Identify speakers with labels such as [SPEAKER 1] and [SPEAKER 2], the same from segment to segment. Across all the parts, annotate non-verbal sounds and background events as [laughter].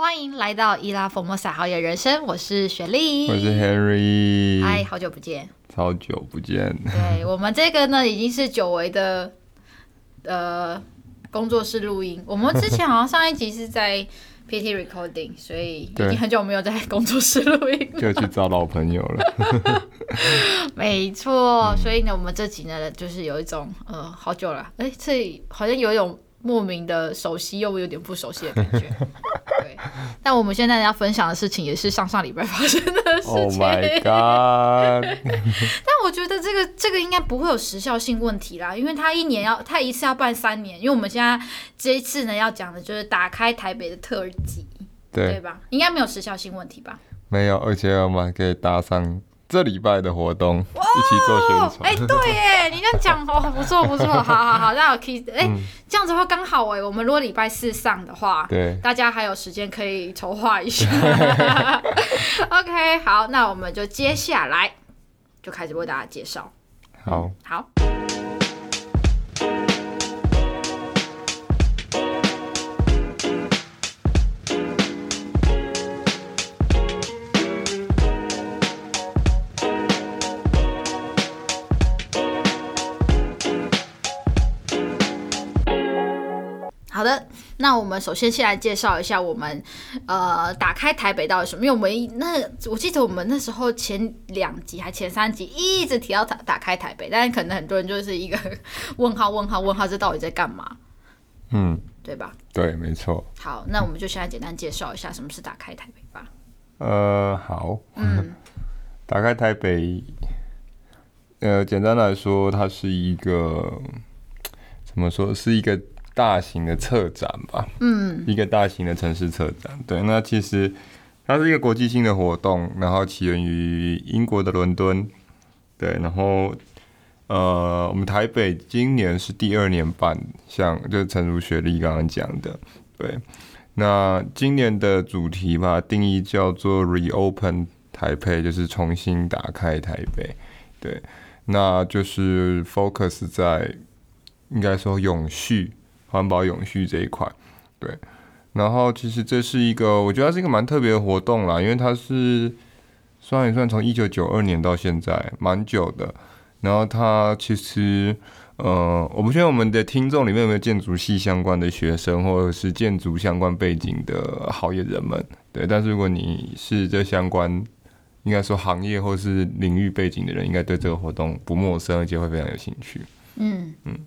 [SPEAKER 1] 欢迎来到伊拉佛莫萨好野人生，我是雪莉，
[SPEAKER 2] 我是 Harry，
[SPEAKER 1] 嗨，好久不见，
[SPEAKER 2] 好久不见。
[SPEAKER 1] 对，我们这个呢，已经是久违的呃工作室录音。我们之前好像上一集是在 PT Recording，所以已经很久没有在工作室录音，
[SPEAKER 2] 就去找老朋友了。[laughs]
[SPEAKER 1] 没错，所以呢，我们这集呢，就是有一种呃，好久了，哎，这好像有一种。莫名的熟悉又有点不熟悉的感觉，对。[laughs] 但我们现在要分享的事情也是上上礼拜发生的事情。
[SPEAKER 2] Oh my god！[laughs]
[SPEAKER 1] 但我觉得这个这个应该不会有时效性问题啦，因为他一年要他一次要办三年，因为我们现在这一次呢要讲的就是打开台北的特辑，对，对吧？应该没有时效性问题吧？
[SPEAKER 2] 没有，而且我们还可以搭上。这礼拜的活动一起做宣传，
[SPEAKER 1] 哎、欸，对耶，你这样讲哦，不错不错，[laughs] 好好好，那我可以，哎、这样子的话刚好哎，我们如果礼拜四上的话，对，大家还有时间可以筹划一下。[laughs] OK，好，那我们就接下来就开始为大家介绍。
[SPEAKER 2] 好。
[SPEAKER 1] 好那我们首先先来介绍一下我们呃打开台北到底什么？因为我们那我记得我们那时候前两集还前三集一直提到打打开台北，但是可能很多人就是一个问号问号问号，这到底在干嘛？嗯，对吧？
[SPEAKER 2] 对，没错。
[SPEAKER 1] 好，那我们就先来简单介绍一下什么是打开台北吧。
[SPEAKER 2] 呃，好，嗯，打开台北，呃，简单来说，它是一个怎么说？是一个。大型的策展吧，嗯，一个大型的城市策展，对，那其实它是一个国际性的活动，然后起源于英国的伦敦，对，然后呃，我们台北今年是第二年办，像就陈如雪莉刚刚讲的，对，那今年的主题吧，定义叫做 Reopen 台北，就是重新打开台北，对，那就是 focus 在应该说永续。环保永续这一块，对，然后其实这是一个，我觉得它是一个蛮特别的活动啦，因为它是算一算从一九九二年到现在，蛮久的。然后它其实，呃，我不确定我们的听众里面有没有建筑系相关的学生，或者是建筑相关背景的行业人们，对。但是如果你是这相关，应该说行业或是领域背景的人，应该对这个活动不陌生，而且会非常有兴趣。嗯嗯。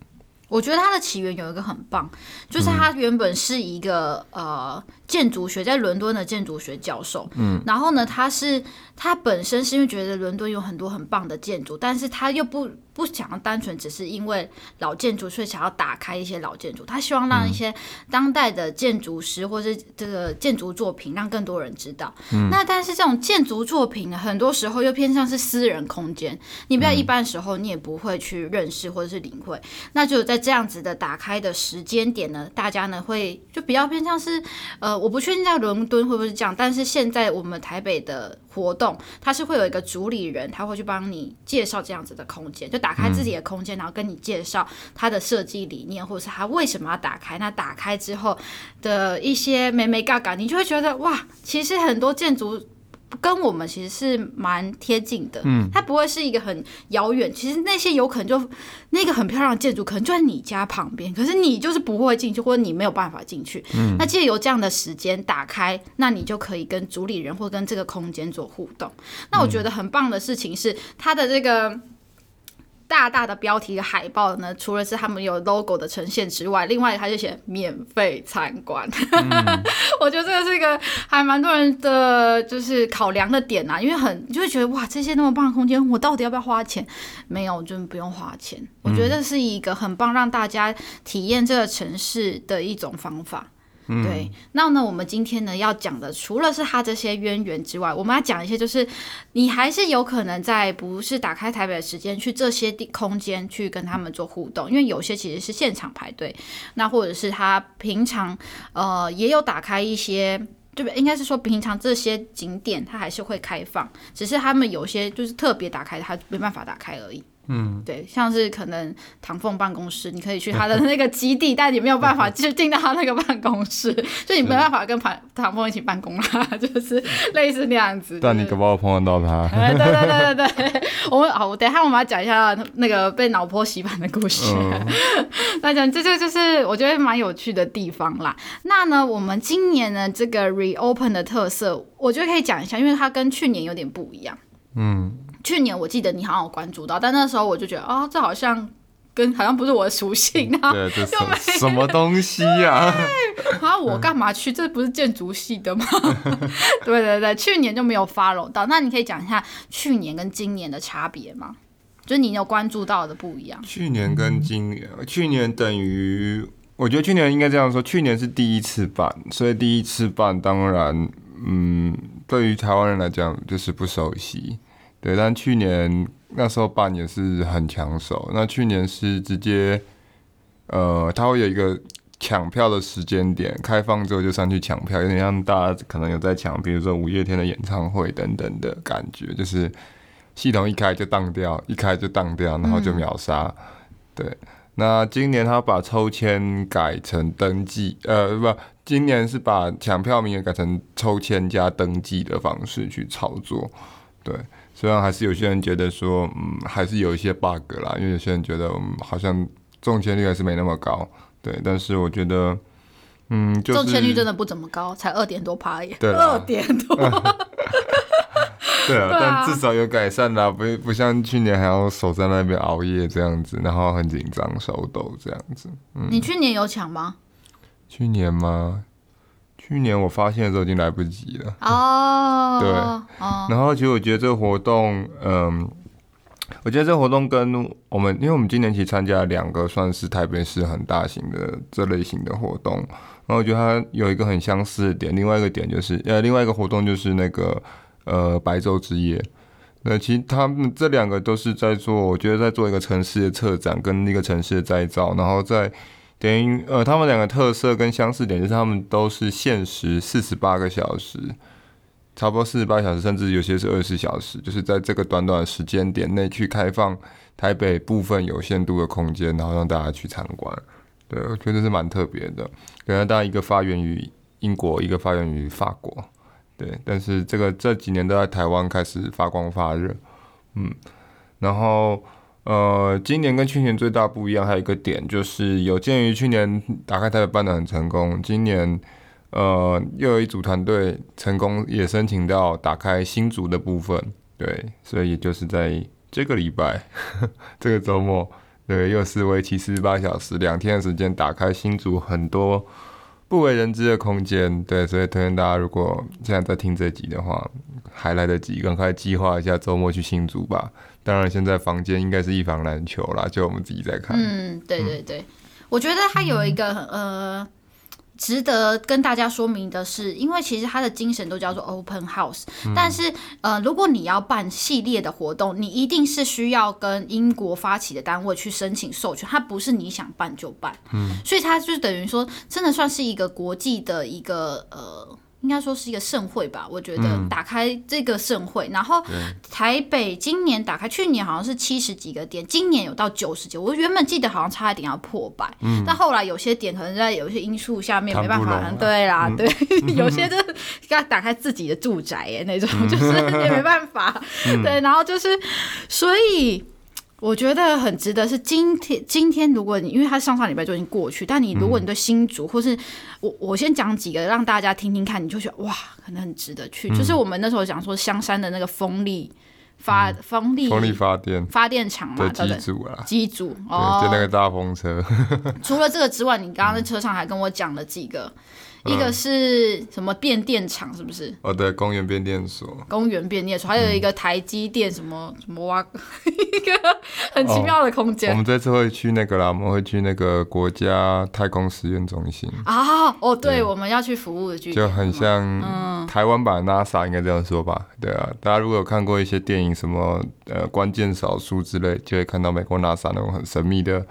[SPEAKER 1] 我觉得它的起源有一个很棒，就是他原本是一个呃建筑学，在伦敦的建筑学教授，嗯，然后呢，他是他本身是因为觉得伦敦有很多很棒的建筑，但是他又不。不想要单纯只是因为老建筑，所以想要打开一些老建筑。他希望让一些当代的建筑师或是这个建筑作品让更多人知道。嗯、那但是这种建筑作品呢，很多时候又偏向是私人空间，你不要一般时候你也不会去认识或者是领会。嗯、那就在这样子的打开的时间点呢，大家呢会就比较偏向是呃，我不确定在伦敦会不会是这样，但是现在我们台北的活动，它是会有一个主理人，他会去帮你介绍这样子的空间，就。打开自己的空间，然后跟你介绍他的设计理念，或者是他为什么要打开。那打开之后的一些美眉嘎嘎，你就会觉得哇，其实很多建筑跟我们其实是蛮贴近的。嗯，它不会是一个很遥远。其实那些有可能就那个很漂亮的建筑，可能就在你家旁边，可是你就是不会进去，或者你没有办法进去。嗯，那借由这样的时间打开，那你就可以跟主理人或跟这个空间做互动。那我觉得很棒的事情是它的这个。大大的标题的海报呢，除了是他们有 logo 的呈现之外，另外他就写免费参观。嗯、[laughs] 我觉得这个是一个还蛮多人的就是考量的点啊，因为很就会觉得哇，这些那么棒的空间，我到底要不要花钱？没有，就不用花钱。我觉得这是一个很棒让大家体验这个城市的一种方法。对，那呢，我们今天呢要讲的，除了是他这些渊源之外，我们要讲一些，就是你还是有可能在不是打开台北的时间去这些地空间去跟他们做互动，因为有些其实是现场排队，那或者是他平常呃也有打开一些，对不对？应该是说平常这些景点它还是会开放，只是他们有些就是特别打开，它没办法打开而已。嗯，对，像是可能唐凤办公室，你可以去他的那个基地，[laughs] 但你没有办法去进到他那个办公室，就你没办法跟唐唐凤一起办公啦，[laughs] 就是类似那样子。
[SPEAKER 2] 但你可不可以碰得到他？
[SPEAKER 1] 对对对对对，我们好，我等一下我们要讲一下那个被脑波洗版的故事。[laughs] 那讲这就就是我觉得蛮有趣的地方啦。那呢，我们今年呢这个 reopen 的特色，我觉得可以讲一下，因为它跟去年有点不一样。嗯。去年我记得你好像有关注到，但那时候我就觉得啊、哦，这好像跟好像不是我的属性啊，
[SPEAKER 2] 对，[laughs] 这什么什么东西呀？
[SPEAKER 1] 啊，[laughs] 我干嘛去？这不是建筑系的吗？[laughs] 对对对，去年就没有 follow 到。那你可以讲一下去年跟今年的差别吗？就是你有关注到的不一样。
[SPEAKER 2] 去年跟今年，去年等于我觉得去年应该这样说，去年是第一次办，所以第一次办，当然，嗯，对于台湾人来讲就是不熟悉。对，但去年那时候办也是很抢手。那去年是直接，呃，它会有一个抢票的时间点，开放之后就上去抢票，有点像大家可能有在抢，比如说五月天的演唱会等等的感觉，就是系统一开就当掉，一开就当掉，然后就秒杀。嗯、对，那今年他把抽签改成登记，呃，不，今年是把抢票名额改成抽签加登记的方式去操作，对。虽然还是有些人觉得说，嗯，还是有一些 bug 啦，因为有些人觉得，嗯，好像中签率还是没那么高，对。但是我觉得，嗯，就是、
[SPEAKER 1] 中签率真的不怎么高，才二点多趴耶，
[SPEAKER 2] 对，
[SPEAKER 1] 二点多。[laughs]
[SPEAKER 2] 对啊，但至少有改善啦，不不像去年还要守在那边熬夜这样子，然后很紧张手抖这样子。嗯，
[SPEAKER 1] 你去年有抢吗？
[SPEAKER 2] 去年吗？去年我发现的时候已经来不及了。
[SPEAKER 1] 哦，
[SPEAKER 2] 对，然后其实我觉得这个活动，嗯，我觉得这个活动跟我们，因为我们今年其实参加了两个算是台北市很大型的这类型的活动，然后我觉得它有一个很相似的点，另外一个点就是呃，另外一个活动就是那个呃白昼之夜，那其实他们这两个都是在做，我觉得在做一个城市的策展跟一个城市的再造，然后在。等于呃，他们两个特色跟相似点就是他们都是限时四十八个小时，差不多四十八小时，甚至有些是二十小时，就是在这个短短的时间点内去开放台北部分有限度的空间，然后让大家去参观。对，我觉得是蛮特别的。原来大家一个发源于英国，一个发源于法国，对，但是这个这几年都在台湾开始发光发热，嗯，然后。呃，今年跟去年最大不一样，还有一个点就是，有鉴于去年打开台北办得很成功，今年呃又有一组团队成功也申请到打开新竹的部分，对，所以也就是在这个礼拜 [laughs] 这个周末，对，又是为期四十八小时两天的时间打开新竹很多不为人知的空间，对，所以推荐大家如果现在在听这集的话，还来得及，赶快计划一下周末去新竹吧。当然，现在房间应该是一房难求啦，就我们自己在看。
[SPEAKER 1] 嗯，对对对，嗯、我觉得它有一个呃，值得跟大家说明的是，因为其实它的精神都叫做 open house，、嗯、但是呃，如果你要办系列的活动，你一定是需要跟英国发起的单位去申请授权，它不是你想办就办。嗯，所以它就等于说，真的算是一个国际的一个呃。应该说是一个盛会吧，我觉得打开这个盛会，嗯、然后台北今年打开，去年好像是七十几个点，今年有到九十几，我原本记得好像差一点要破百，嗯、但后来有些点可能在有些因素下面没办法，对啦，嗯、对，[laughs] 有些就是要打开自己的住宅耶那种，嗯、就是也没办法，嗯、对，然后就是所以。我觉得很值得是今天，今天如果你因为他上上礼拜就已经过去，但你如果你对新竹，或是我我先讲几个让大家听听看，你就觉得哇，可能很值得去。嗯、就是我们那时候讲说香山的那个风力发风力
[SPEAKER 2] 风力发电
[SPEAKER 1] 发电厂嘛，
[SPEAKER 2] 机组啊，
[SPEAKER 1] 机组
[SPEAKER 2] 哦，就那个大风车。[laughs]
[SPEAKER 1] 除了这个之外，你刚刚在车上还跟我讲了几个。一个是什么变电厂，是不是？
[SPEAKER 2] 哦，对，公园变电所。
[SPEAKER 1] 公园变电所，还有一个台积电什么、嗯、什么挖，[laughs] 一个很奇妙的空间、哦。
[SPEAKER 2] 我们这次会去那个啦，我们会去那个国家太空实验中心
[SPEAKER 1] 啊。哦，对，对我们要去服务的据点，
[SPEAKER 2] 就很像台湾版 NASA，应该这样说吧？对啊，大家如果有看过一些电影，什么呃关键少数之类，就会看到美国 NASA 那种很神秘的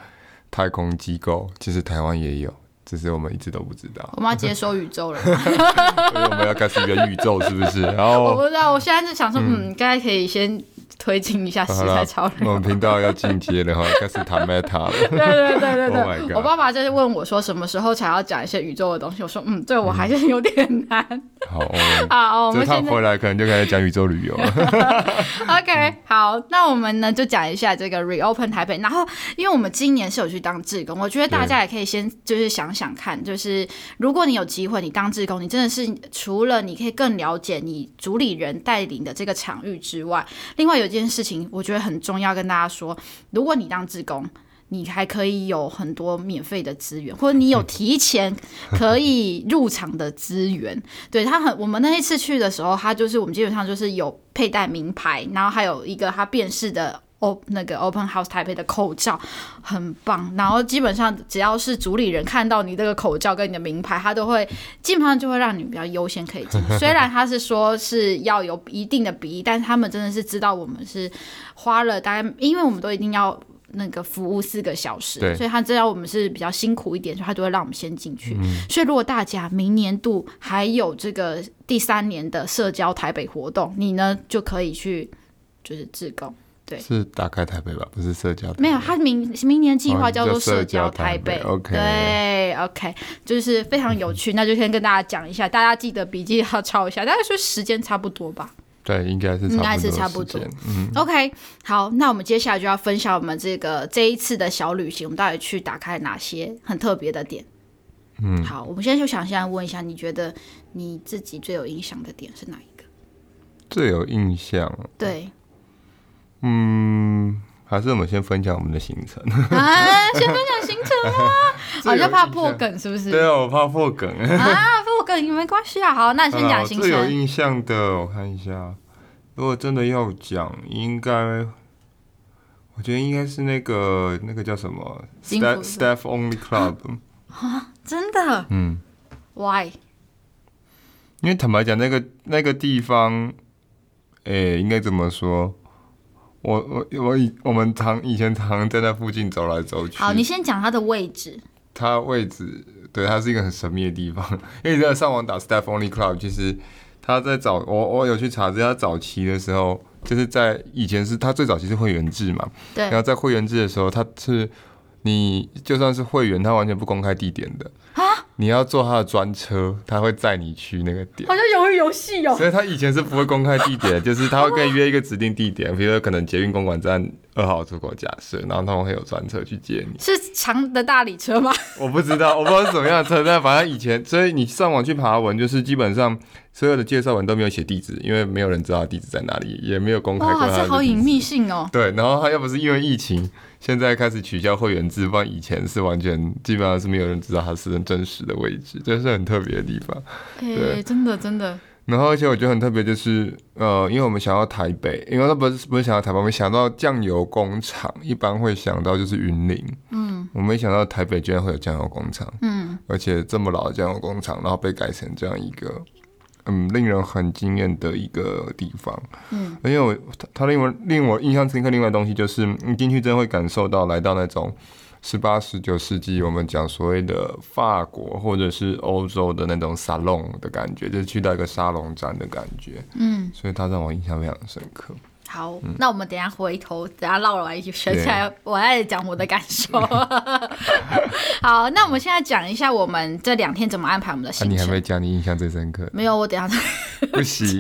[SPEAKER 2] 太空机构，其实台湾也有。只是我们一直都不知道，
[SPEAKER 1] 我们要接收宇宙了，[laughs]
[SPEAKER 2] 我们要开始元宇宙，是不是？然后
[SPEAKER 1] 我不知道，我现在就想说，嗯，该、嗯、可以先推进一下食材超人。
[SPEAKER 2] 我们频道要进阶了哈，[laughs] 开始谈 Meta 了。
[SPEAKER 1] 对对对对对。
[SPEAKER 2] Oh。
[SPEAKER 1] 我爸爸就是问我说，什么时候才要讲一些宇宙的东西？我说，嗯，对我还是有点难。嗯、
[SPEAKER 2] 好，[laughs] 好，我们现在回来可能就开始讲宇宙旅游了。[laughs]
[SPEAKER 1] OK，好，那我们呢就讲一下这个 Reopen 台北。然后，因为我们今年是有去当志工，我觉得大家也可以先就是想想看，就是如果你有机会，你当志工，你真的是除了你可以更了解你主理人带领的这个场域之外，另外有件事情，我觉得很重要，跟大家说，如果你当职工，你还可以有很多免费的资源，或者你有提前可以入场的资源。[laughs] 对，他很，我们那一次去的时候，他就是我们基本上就是有佩戴名牌，然后还有一个他辨识的。哦，那个 Open House 台北的口罩很棒，然后基本上只要是主理人看到你这个口罩跟你的名牌，他都会基本上就会让你比较优先可以进。[laughs] 虽然他是说是要有一定的比例，但是他们真的是知道我们是花了大概，因为我们都一定要那个服务四个小时，所以他知道我们是比较辛苦一点，所以他就会让我们先进去。嗯。所以如果大家明年度还有这个第三年的社交台北活动，你呢就可以去就是志工。对，
[SPEAKER 2] 是打开台北吧，不是社交台北。
[SPEAKER 1] 没有，他明明年计划叫做社交台北。
[SPEAKER 2] 哦、OK，
[SPEAKER 1] 对，OK，就是非常有趣。那就先跟大家讲一下，大家记得笔记要抄一下。大概说时间差不多吧？
[SPEAKER 2] 对，应该是
[SPEAKER 1] 应该是差不多。嗯，OK，好，那我们接下来就要分享我们这个这一次的小旅行，我们到底去打开哪些很特别的点？嗯，好，我们现在就想先问一下，你觉得你自己最有印象的点是哪一个？
[SPEAKER 2] 最有印象？
[SPEAKER 1] 对。
[SPEAKER 2] 嗯，还是我们先分享我们的行程
[SPEAKER 1] 啊，先分享行程吗？[laughs] 好像怕破梗是不是？
[SPEAKER 2] 对啊，我怕破梗
[SPEAKER 1] 啊，破梗也没关系啊。好，那你先讲行程。最
[SPEAKER 2] 有印象的，我看一下，如果真的要讲，应该，我觉得应该是那个那个叫什么 Staff Staff Only Club
[SPEAKER 1] 啊，真的？嗯，Why？
[SPEAKER 2] 因为坦白讲，那个那个地方，哎、欸，应该怎么说？我我我以我们常以前常常在那附近走来走去。
[SPEAKER 1] 好，你先讲它的位置。
[SPEAKER 2] 它位置，对，它是一个很神秘的地方。因为你在上网打 Staff Only Club，其实他在早我我有去查，是他早期的时候，就是在以前是他最早期是会员制嘛。
[SPEAKER 1] 对。
[SPEAKER 2] 然后在会员制的时候，他是你就算是会员，他完全不公开地点的。你要坐他的专车，他会载你去那个点，
[SPEAKER 1] 好像鱿鱼游戏哦。
[SPEAKER 2] 所以他以前是不会公开地点，就是他会跟你约一个指定地点，比如说可能捷运公馆站二号出口假设，然后他们会有专车去接你。[laughs]
[SPEAKER 1] 是长的大理车吗？
[SPEAKER 2] 我不知道，我不知道是什么样的车，但反正以前，所以你上网去爬文，就是基本上所有的介绍文都没有写地址，因为没有人知道地址在哪里，也没有公开过。
[SPEAKER 1] 哇，这好隐秘性哦。
[SPEAKER 2] 对，然后他又不是因为疫情。现在开始取消会员制，不然以前是完全基本上是没有人知道它是真实的位置，这是很特别的地方。
[SPEAKER 1] 对、欸，真的真的。
[SPEAKER 2] 然后而且我觉得很特别，就是呃，因为我们想到台北，因为他不是不是想到台北，我们想到酱油工厂，一般会想到就是云林。嗯。我没想到台北居然会有酱油工厂。嗯。而且这么老的酱油工厂，然后被改成这样一个。嗯，令人很惊艳的一个地方。嗯，因为我他他令我令我印象深刻，另外的东西就是你进去真的会感受到来到那种十八十九世纪我们讲所谓的法国或者是欧洲的那种沙龙的感觉，就是去到一个沙龙展的感觉。嗯，所以它让我印象非常深刻。
[SPEAKER 1] 好，嗯、那我们等一下回头，等下唠完一圈起来，我再讲我的感受。[laughs] [laughs] 好，那我们现在讲一下我们这两天怎么安排我们的行程。
[SPEAKER 2] 啊、你还没讲你印象最深刻？
[SPEAKER 1] 没有，我等下再
[SPEAKER 2] 不行。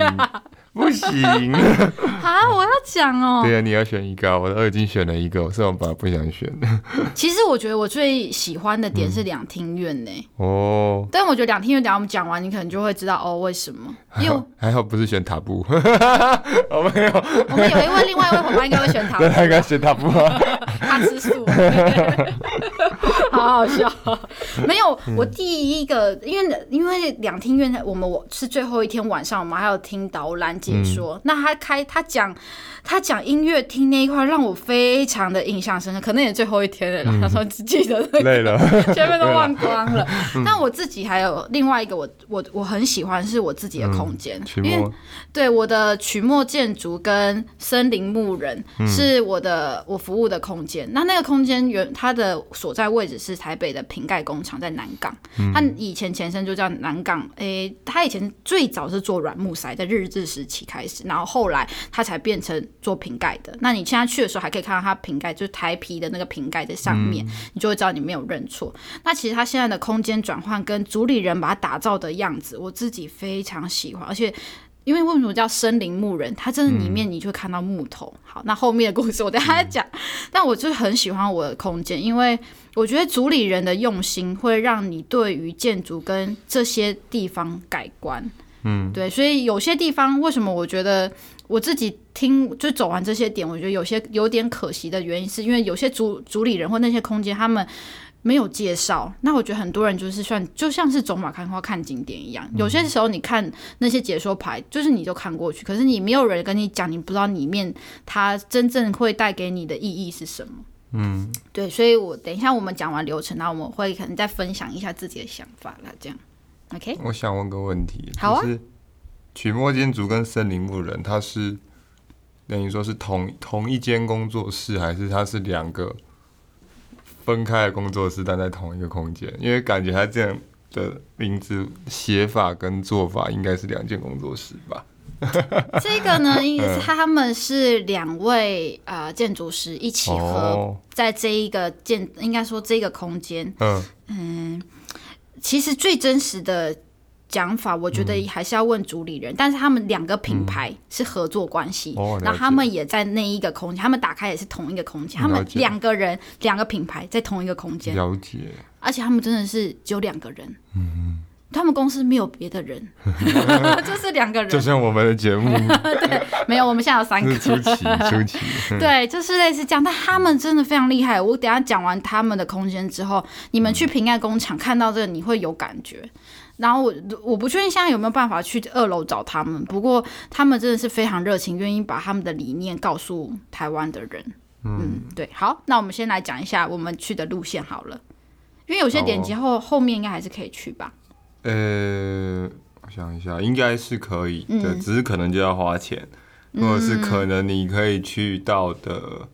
[SPEAKER 2] 不行 [laughs]
[SPEAKER 1] 啊！我要讲哦。
[SPEAKER 2] 对啊，你要选一个，我都已经选了一个，我是我本来不想选的。
[SPEAKER 1] 其实我觉得我最喜欢的点是两厅院呢。
[SPEAKER 2] 哦。
[SPEAKER 1] 但我觉得两厅院，等下我们讲完，你可能就会知道哦，为什么？因为
[SPEAKER 2] 还好不是选塔布。[laughs] 我没有。
[SPEAKER 1] 我们有一位另外一位伙伴应该会选塔布。[laughs]
[SPEAKER 2] 他应该选塔布啊。
[SPEAKER 1] 他吃素。[laughs] 好好笑。[laughs] 没有，我第一个，因为因为两厅院，我们我是最后一天晚上，我们还有听导览。解说，嗯、那他开他讲他讲音乐厅那一块让我非常的印象深刻，可能也最后一天了，嗯、他说只记得、那个、
[SPEAKER 2] 累了，[laughs]
[SPEAKER 1] 前面都忘光了。但我自己还有另外一个我我我很喜欢是我自己的空间，嗯、因为对我的曲墨建筑跟森林牧人是我的我服务的空间。嗯、那那个空间原它的所在位置始是台北的瓶盖工厂在南港，它以前前身就叫南港，诶、欸，它以前最早是做软木塞，在日治时期开始，然后后来它才变成做瓶盖的。那你现在去的时候还可以看到它瓶盖，就是台皮的那个瓶盖在上面，你就会知道你没有认错。那其实它现在的空间转换跟主理人把它打造的样子，我自己非常喜欢，而且。因为为什么叫森林木人？它真的里面你就会看到木头。嗯、好，那后面的故事我等下再讲。嗯、但我就很喜欢我的空间，因为我觉得主理人的用心会让你对于建筑跟这些地方改观。嗯，对，所以有些地方为什么我觉得我自己听就走完这些点，我觉得有些有点可惜的原因，是因为有些主主理人或那些空间他们。没有介绍，那我觉得很多人就是算就像是走马看花看景点一样。有些时候你看那些解说牌，就是你就看过去，可是你没有人跟你讲，你不知道里面它真正会带给你的意义是什么。嗯，对，所以我等一下我们讲完流程，然后我们会可能再分享一下自己的想法啦，这样。OK，
[SPEAKER 2] 我想问个问题，
[SPEAKER 1] 好啊，
[SPEAKER 2] 就是曲墨建筑跟森林木人，它是等于说是同同一间工作室，还是它是两个？分开的工作室，但在同一个空间，因为感觉他这样的名字写法跟做法应该是两间工作室吧？[laughs]
[SPEAKER 1] 这个呢，因为他们是两位呃建筑师一起合在这一个建，应该说这个空间。嗯嗯，其实最真实的。讲法，我觉得还是要问主理人，嗯、但是他们两个品牌是合作关系，嗯、然后他们也在那一个空间，他们打开也是同一个空间，他们两个人两个品牌在同一个空间，
[SPEAKER 2] 了解，
[SPEAKER 1] 而且他们真的是只有两个人，嗯，他们公司没有别的人，[laughs] 就是两个人，
[SPEAKER 2] 就像我们的节目，[laughs]
[SPEAKER 1] 对，没有，我们现在有三个，
[SPEAKER 2] 出奇，出奇，[laughs]
[SPEAKER 1] 对，就是类似这样，但他们真的非常厉害，我等下讲完他们的空间之后，你们去平安工厂看到这个，你会有感觉。然后我我不确定现在有没有办法去二楼找他们，不过他们真的是非常热情，愿意把他们的理念告诉台湾的人。嗯，嗯，对。好，那我们先来讲一下我们去的路线好了，因为有些点击后、哦、后面应该还是可以去吧？呃，
[SPEAKER 2] 我想一下，应该是可以的，嗯、只是可能就要花钱，或者是可能你可以去到的，嗯、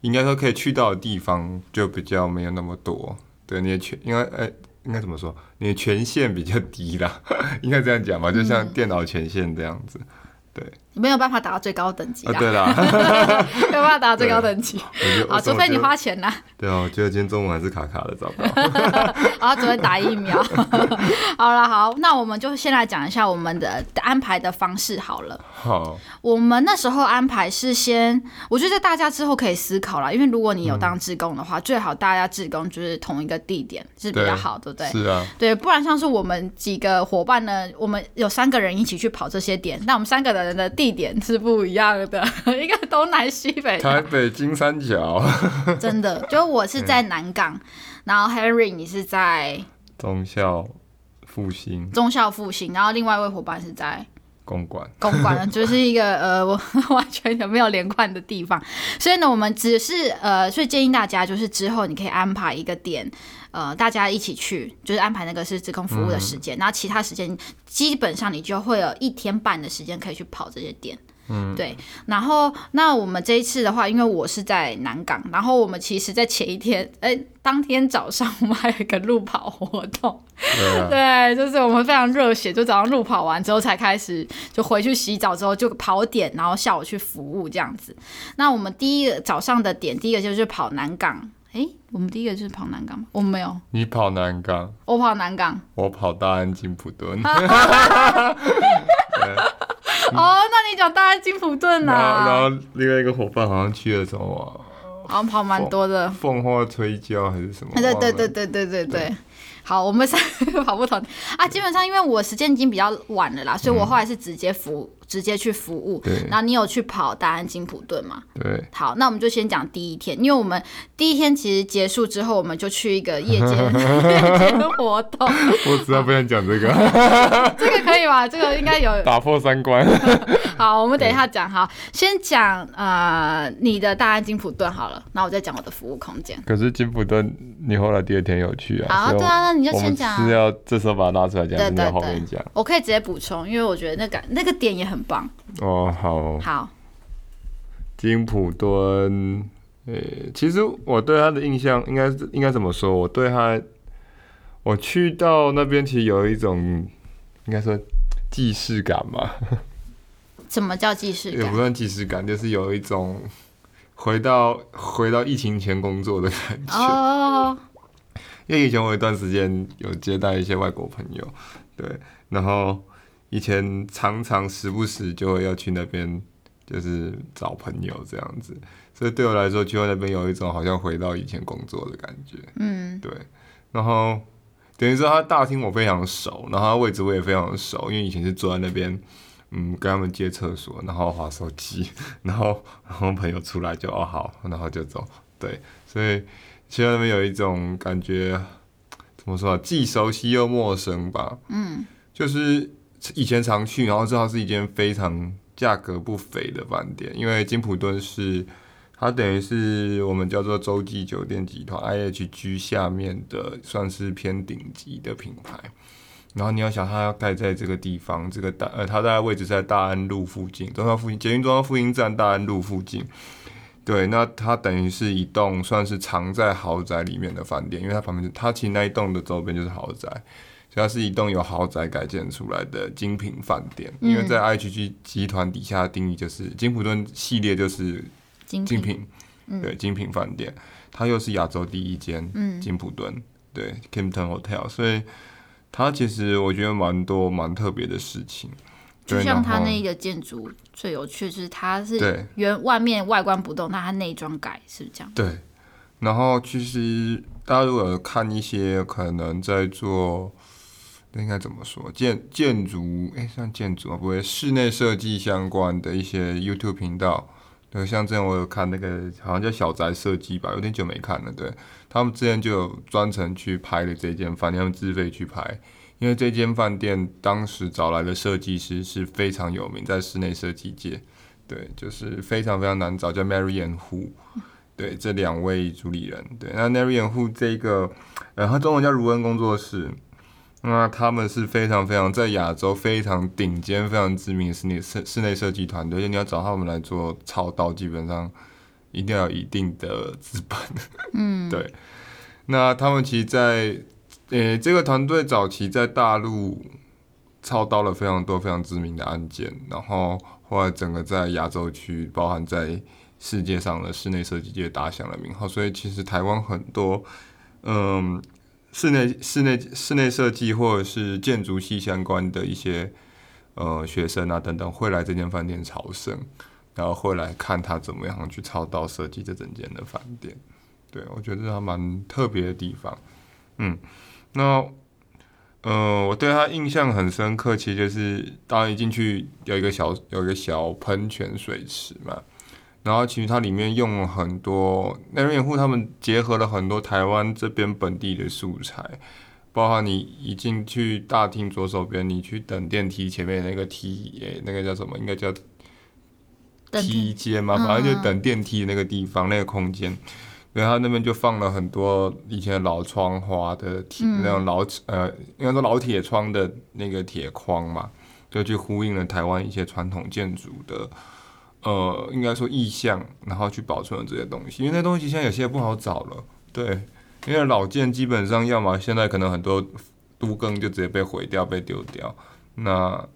[SPEAKER 2] 应该说可以去到的地方就比较没有那么多。对，你也去，应该哎。应该怎么说？你的权限比较低啦，[laughs] 应该这样讲吧，就像电脑权限这样子。嗯对，
[SPEAKER 1] 没有办法达到最高等级啊！
[SPEAKER 2] 对啦，[laughs]
[SPEAKER 1] 没有办法达到最高等级。好，除非你花钱啦。
[SPEAKER 2] 对啊，我觉得今天中午还是卡卡的，找不到。
[SPEAKER 1] 然后准备打疫苗。[laughs] 好了，好，那我们就先来讲一下我们的安排的方式好了。好，我们那时候安排是先，我觉得大家之后可以思考了，因为如果你有当志工的话，嗯、最好大家志工就是同一个地点是比较好，对，对不对？是啊。对，不然像是我们几个伙伴呢，我们有三个人一起去跑这些点，那我们三个人。人的地点是不一样的，[laughs] 一个东南西北，
[SPEAKER 2] 台北金三角，[laughs]
[SPEAKER 1] 真的，就我是在南港，嗯、然后 Henry 你是在
[SPEAKER 2] 中校复兴，
[SPEAKER 1] 中校复兴，然后另外一位伙伴是在
[SPEAKER 2] 公馆，
[SPEAKER 1] 公馆 [laughs] 就是一个呃，我完全有没有连贯的地方，所以呢，我们只是呃，所以建议大家就是之后你可以安排一个点。呃，大家一起去，就是安排那个是职工服务的时间，然后、嗯、其他时间基本上你就会有一天半的时间可以去跑这些点。嗯，对。然后那我们这一次的话，因为我是在南港，然后我们其实在前一天，[laughs] 哎，当天早上我们还有一个路跑活动。对，啊、[laughs] 对，就是我们非常热血，就早上路跑完之后才开始，就回去洗澡之后就跑点，然后下午去服务这样子。那我们第一个早上的点，第一个就是跑南港。哎，我们第一个就是跑南港，我们没有。
[SPEAKER 2] 你跑南港，
[SPEAKER 1] 我跑南港，
[SPEAKER 2] 我跑大安金普顿。[laughs]
[SPEAKER 1] 哦，那你讲大安金普顿啊？
[SPEAKER 2] 然后另外一个伙伴好像去了什么？
[SPEAKER 1] 好像跑蛮多的。
[SPEAKER 2] 凤凰催焦还是什么？
[SPEAKER 1] 对对对对对对对。好，我们三个跑不同啊。基本上因为我时间已经比较晚了啦，所以我后来是直接服。直接去服务，对然后你有去跑大安金普顿吗？
[SPEAKER 2] 对，好，
[SPEAKER 1] 那我们就先讲第一天，因为我们第一天其实结束之后，我们就去一个夜间 [laughs] 夜间活动。[laughs]
[SPEAKER 2] 我实在不想讲这个，[laughs]
[SPEAKER 1] 这个可以吧？这个应该有
[SPEAKER 2] 打破三观。
[SPEAKER 1] 好，我们等一下讲。好，先讲呃你的大安金普顿好了，那我再讲我的服务空间。
[SPEAKER 2] 可是金普顿你后来第二天有去啊？
[SPEAKER 1] 好，对啊，那你就先讲。
[SPEAKER 2] 是要这时候把它拉出来讲，对对对，后面讲。
[SPEAKER 1] 我可以直接补充，因为我觉得那个那个点也很。棒
[SPEAKER 2] 哦，好，
[SPEAKER 1] 好，
[SPEAKER 2] 金普敦，诶，其实我对他的印象应该是应该怎么说？我对他，我去到那边其实有一种应该说既视感嘛。[laughs]
[SPEAKER 1] 什么叫既视感？
[SPEAKER 2] 也不算既视感，就是有一种回到回到疫情前工作的感觉。哦。因为以前我有一段时间有接待一些外国朋友，对，然后以前常常时不时就会要去那边，就是找朋友这样子。所以对我来说，去到那边有一种好像回到以前工作的感觉。嗯，对。然后等于说，他大厅我非常熟，然后他位置我也非常熟，因为以前是坐在那边，嗯，跟他们借厕所，然后划手机，然后然后朋友出来就哦好，然后就走。对，所以去到那边有一种感觉，怎么说啊？既熟悉又陌生吧。嗯，就是以前常去，然后知道是一间非常价格不菲的饭店，因为金普顿是。它等于是我们叫做洲际酒店集团 IHG 下面的，算是偏顶级的品牌。然后你要想，它要盖在这个地方，这个大呃，它大概位置在大安路附近，中央复兴捷运中央复兴站大安路附近。对，那它等于是一栋算是藏在豪宅里面的饭店，因为它旁边就它其实那一栋的周边就是豪宅，所以它是一栋由豪宅改建出来的精品饭店。因为在 IHG 集团底下的定义就是金普顿系列就是。精品，精品嗯、对，精品饭店，它又是亚洲第一间金普顿，嗯、对，Kimpton Hotel，所以它其实我觉得蛮多蛮特别的事情。
[SPEAKER 1] 就像它那个建筑最有趣，就是它是原外面外观不动，那它内装改是不是这样？
[SPEAKER 2] 对。然后其实大家如果看一些可能在做，那应该怎么说建建筑？哎，算建筑啊，不会室内设计相关的一些 YouTube 频道。对，像之前我有看那个，好像叫小宅设计吧，有点久没看了。对，他们之前就有专程去拍了这间饭店，他们自费去拍，因为这间饭店当时找来的设计师是非常有名，在室内设计界，对，就是非常非常难找，叫 Mary Anne Hu，对，这两位主理人，对，那 Marianne Hu 这个，呃，他中文叫如恩工作室。那他们是非常非常在亚洲非常顶尖、非常知名的室内室室内设计团队，而且你要找他们来做操刀，基本上一定要有一定的资本。嗯，[laughs] 对。那他们其实在，在呃这个团队早期在大陆操刀了非常多非常知名的案件，然后后来整个在亚洲区，包含在世界上的室内设计界打响了名号，所以其实台湾很多，嗯。室内、室内、室内设计或者是建筑系相关的一些呃学生啊等等，会来这间饭店朝圣，然后会来看他怎么样去操刀设计这整间的饭店。对，我觉得这还蛮特别的地方。嗯，那呃，我对他印象很深刻，其实就是当一进去有一个小有一个小喷泉水池嘛。然后其实它里面用了很多内容掩护，他们结合了很多台湾这边本地的素材，包括你一进去大厅左手边，你去等电梯前面那个梯，诶，那个叫什么？应该叫梯间嘛，反正就等电梯那个地方，那个空间，然后那边就放了很多以前老窗花的铁，那种老呃，应该说老铁窗的那个铁框嘛，就去呼应了台湾一些传统建筑的。呃，应该说意向，然后去保存了这些东西，因为那东西现在有些不好找了，对，因为老件基本上要么现在可能很多都更就直接被毁掉、被丢掉。那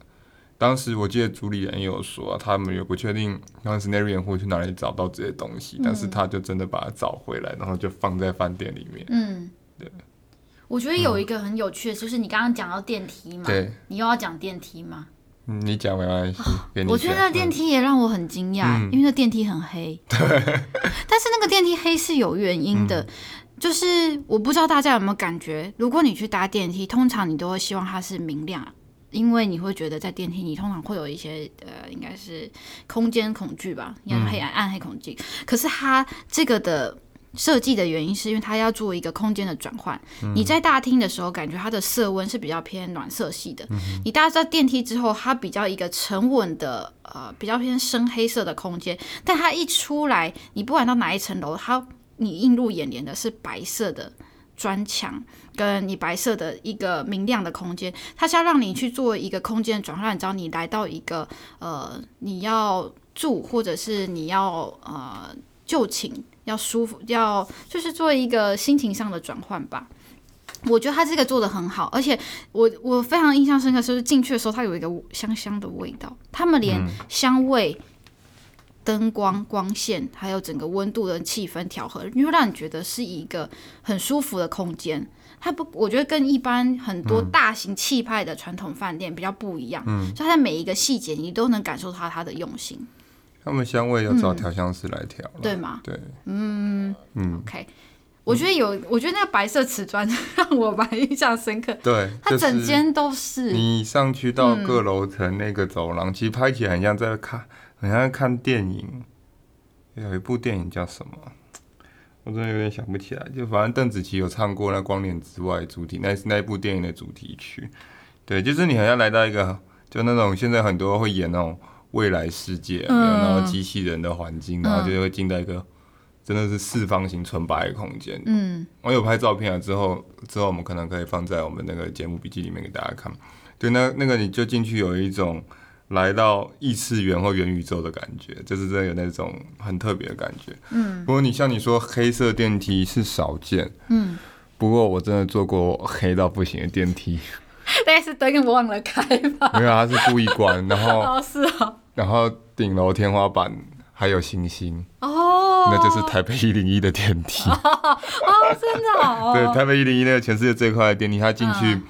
[SPEAKER 2] 当时我记得主理人也有说，他们也不确定当时那人会去哪里找到这些东西，嗯、但是他就真的把它找回来，然后就放在饭店里面。嗯，对。
[SPEAKER 1] 我觉得有一个很有趣的，就是你刚刚讲到电梯嘛，对，你又要讲电梯吗？
[SPEAKER 2] 你讲没关系，哦、
[SPEAKER 1] 我觉得那电梯也让我很惊讶，嗯、因为那电梯很黑。对，[laughs] 但是那个电梯黑是有原因的，嗯、就是我不知道大家有没有感觉，如果你去搭电梯，通常你都会希望它是明亮，因为你会觉得在电梯你通常会有一些呃，应该是空间恐惧吧，因为黑暗、暗黑恐惧。嗯、可是它这个的。设计的原因是因为它要做一个空间的转换。嗯、你在大厅的时候，感觉它的色温是比较偏暖色系的。你搭在电梯之后，它比较一个沉稳的，呃，比较偏深黑色的空间。但它一出来，你不管到哪一层楼，它你映入眼帘的是白色的砖墙，跟你白色的一个明亮的空间。它是要让你去做一个空间转换，你知道你来到一个呃，你要住或者是你要呃就寝。要舒服，要就是做一个心情上的转换吧。我觉得他这个做的很好，而且我我非常印象深刻，就是进去的时候，它有一个香香的味道。他们连香味、灯光、光线，还有整个温度的气氛调和，因为让你觉得是一个很舒服的空间。它不，我觉得跟一般很多大型气派的传统饭店比较不一样。嗯，所以它在每一个细节，你都能感受到它的用心。
[SPEAKER 2] 他们香味要找调香师来调，
[SPEAKER 1] 对吗？
[SPEAKER 2] 对，
[SPEAKER 1] 嗯嗯，OK。我觉得有，我觉得那个白色瓷砖 [laughs] 让我蛮印象深刻。
[SPEAKER 2] 对，
[SPEAKER 1] 它整间都是。
[SPEAKER 2] 你上去到各楼层那个走廊，其实拍起来很像在看，很像在看电影。有一部电影叫什么？我真的有点想不起来。就反正邓紫棋有唱过那《光年之外》主题，那是那一部电影的主题曲。对，就是你好像来到一个，就那种现在很多会演那种未来世界，然后机器人的环境，然后就会进到一个。真的是四方形纯白的空间。嗯，我有拍照片啊，之后之后我们可能可以放在我们那个节目笔记里面给大家看。对，那那个你就进去有一种来到异次元或元宇宙的感觉，就是真的有那种很特别的感觉。嗯，不过你像你说黑色电梯是少见。嗯，不过我真的坐过黑到不行的电梯。[laughs]
[SPEAKER 1] 大概是灯忘了开吧？
[SPEAKER 2] 没有，他是故意关，然后 [laughs]
[SPEAKER 1] 哦是哦，
[SPEAKER 2] 然后顶楼天花板还有星星哦，那就是台北一零一的电梯。[laughs]
[SPEAKER 1] 哦，真的哦，[laughs]
[SPEAKER 2] 对，台北一零一那个全世界最快的电梯，它进去，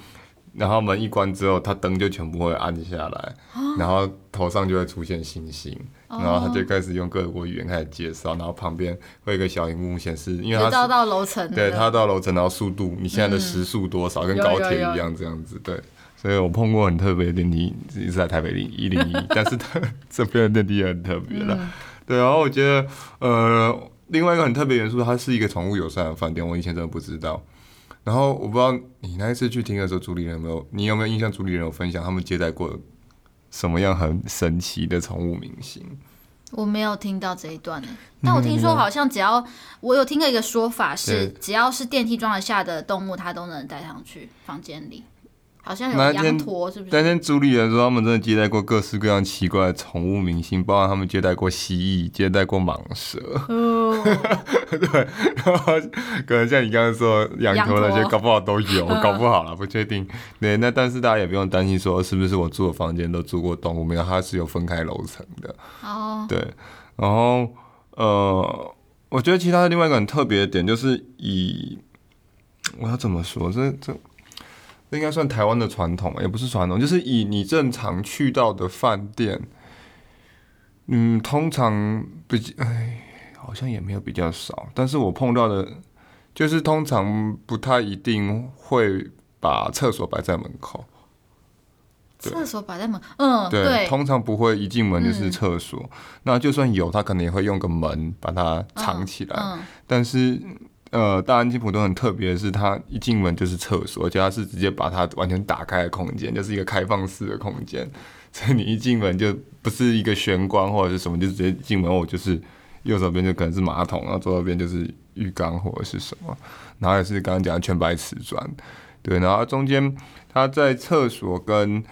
[SPEAKER 2] 然后门一关之后，它灯就全部会暗下来，然后头上就会出现星星，然后他就开始用各国语言开始介绍，然后旁边会有一个小荧幕显示，因为他
[SPEAKER 1] 到到楼层，
[SPEAKER 2] 对，它到楼层，然后速度你现在的时速多少，跟高铁一样这样子，对，所以我碰过很特别的电梯，是在台北一零一，[laughs] 但是它这边的电梯也很特别了。对，然后我觉得，呃，另外一个很特别元素，它是一个宠物友善的饭店，我以前真的不知道。然后我不知道你那一次去听的时候，主理人有没有，你有没有印象？主理人有分享他们接待过什么样很神奇的宠物明星？
[SPEAKER 1] 我没有听到这一段呢，但我听说好像只要我有听过一个说法是，只要是电梯装得下的动物，它都能带上去房间里。好像有羊驼，是不是？
[SPEAKER 2] 那天主理人说，他们真的接待过各式各样奇怪的宠物明星，包括他们接待过蜥蜴，接待过蟒蛇。哦、[laughs] 对，然后可能像你刚刚说羊驼那些，搞不好都有，[laughs] 搞不好了，不确定。对，那但是大家也不用担心说是不是我住的房间都住过动物，没有，它是有分开楼层的。哦。对，然后呃，我觉得其他的另外一个很特别的点就是以我要怎么说这这。这应该算台湾的传统，也不是传统，就是以你正常去到的饭店，嗯，通常比较，哎，好像也没有比较少，但是我碰到的，就是通常不太一定会把厕所摆在门口。
[SPEAKER 1] 厕所摆在门，嗯，
[SPEAKER 2] 对，
[SPEAKER 1] 对，
[SPEAKER 2] 通常不会一进门就是厕所，嗯，那就算有，他可能也会用个门把它藏起来，嗯嗯，但是。呃，大安金普顿很特别的是，它一进门就是厕所，而且它是直接把它完全打开的空间，就是一个开放式的空间。所以你一进门就不是一个玄关或者是什么，就直接进门，我就是右手边就可能是马桶，然后左手边就是浴缸或者是什么，然后也是刚刚讲的全白瓷砖，对，然后中间它在厕所跟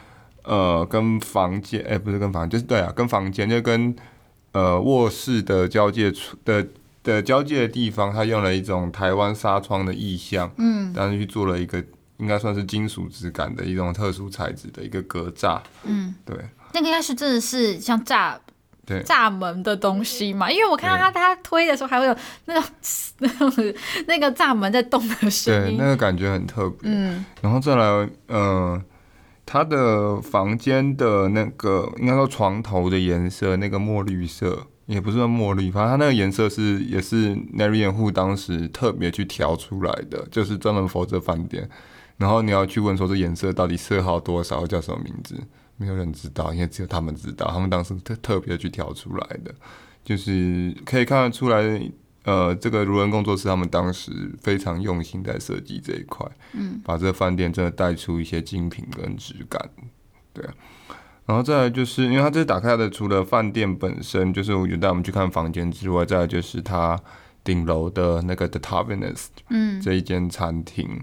[SPEAKER 2] 呃跟房间，哎、不是跟房间，就是对啊，跟房间就跟呃卧室的交界处的。的交界的地方，他用了一种台湾纱窗的意象，嗯，但是去做了一个应该算是金属质感的一种特殊材质的一个格栅，嗯，对，
[SPEAKER 1] 那个应该是真的是像栅，对，栅门的东西嘛，因为我看到他他推的时候还会有那种那种那个栅门在动的声音，
[SPEAKER 2] 对，那个感觉很特别，嗯，然后再来，嗯、呃，他的房间的那个应该说床头的颜色，那个墨绿色。也不是说茉莉，反正它那个颜色是也是 Narian Hu 当时特别去调出来的，就是专门 for 这饭店。然后你要去问说这颜色到底色号多少，叫什么名字，没有人知道，因为只有他们知道。他们当时特特别去调出来的，就是可以看得出来，呃，这个如人工作室他们当时非常用心在设计这一块，嗯，把这个饭店真的带出一些精品跟质感，对啊。然后再来就是，因为它这打开的，除了饭店本身，就是我觉得带我们去看房间之外，再来就是它顶楼的那个 The Tavernist，嗯，这一间餐厅。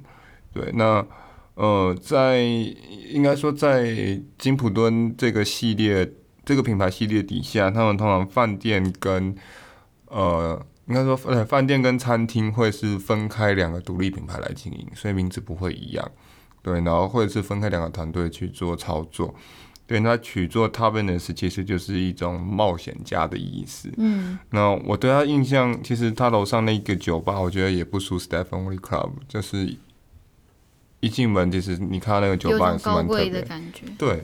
[SPEAKER 2] 对，那呃，在应该说在金普敦这个系列这个品牌系列底下，他们通常饭店跟呃应该说，呃，饭店跟餐厅会是分开两个独立品牌来经营，所以名字不会一样。对，然后或者是分开两个团队去做操作。对，那取做 Tavernist 其实就是一种冒险家的意思。嗯，那我对他印象，其实他楼上那个酒吧，我觉得也不输 Stephanie Club，就是一进门，其实你看到那个酒吧也是蛮特别的感觉。对，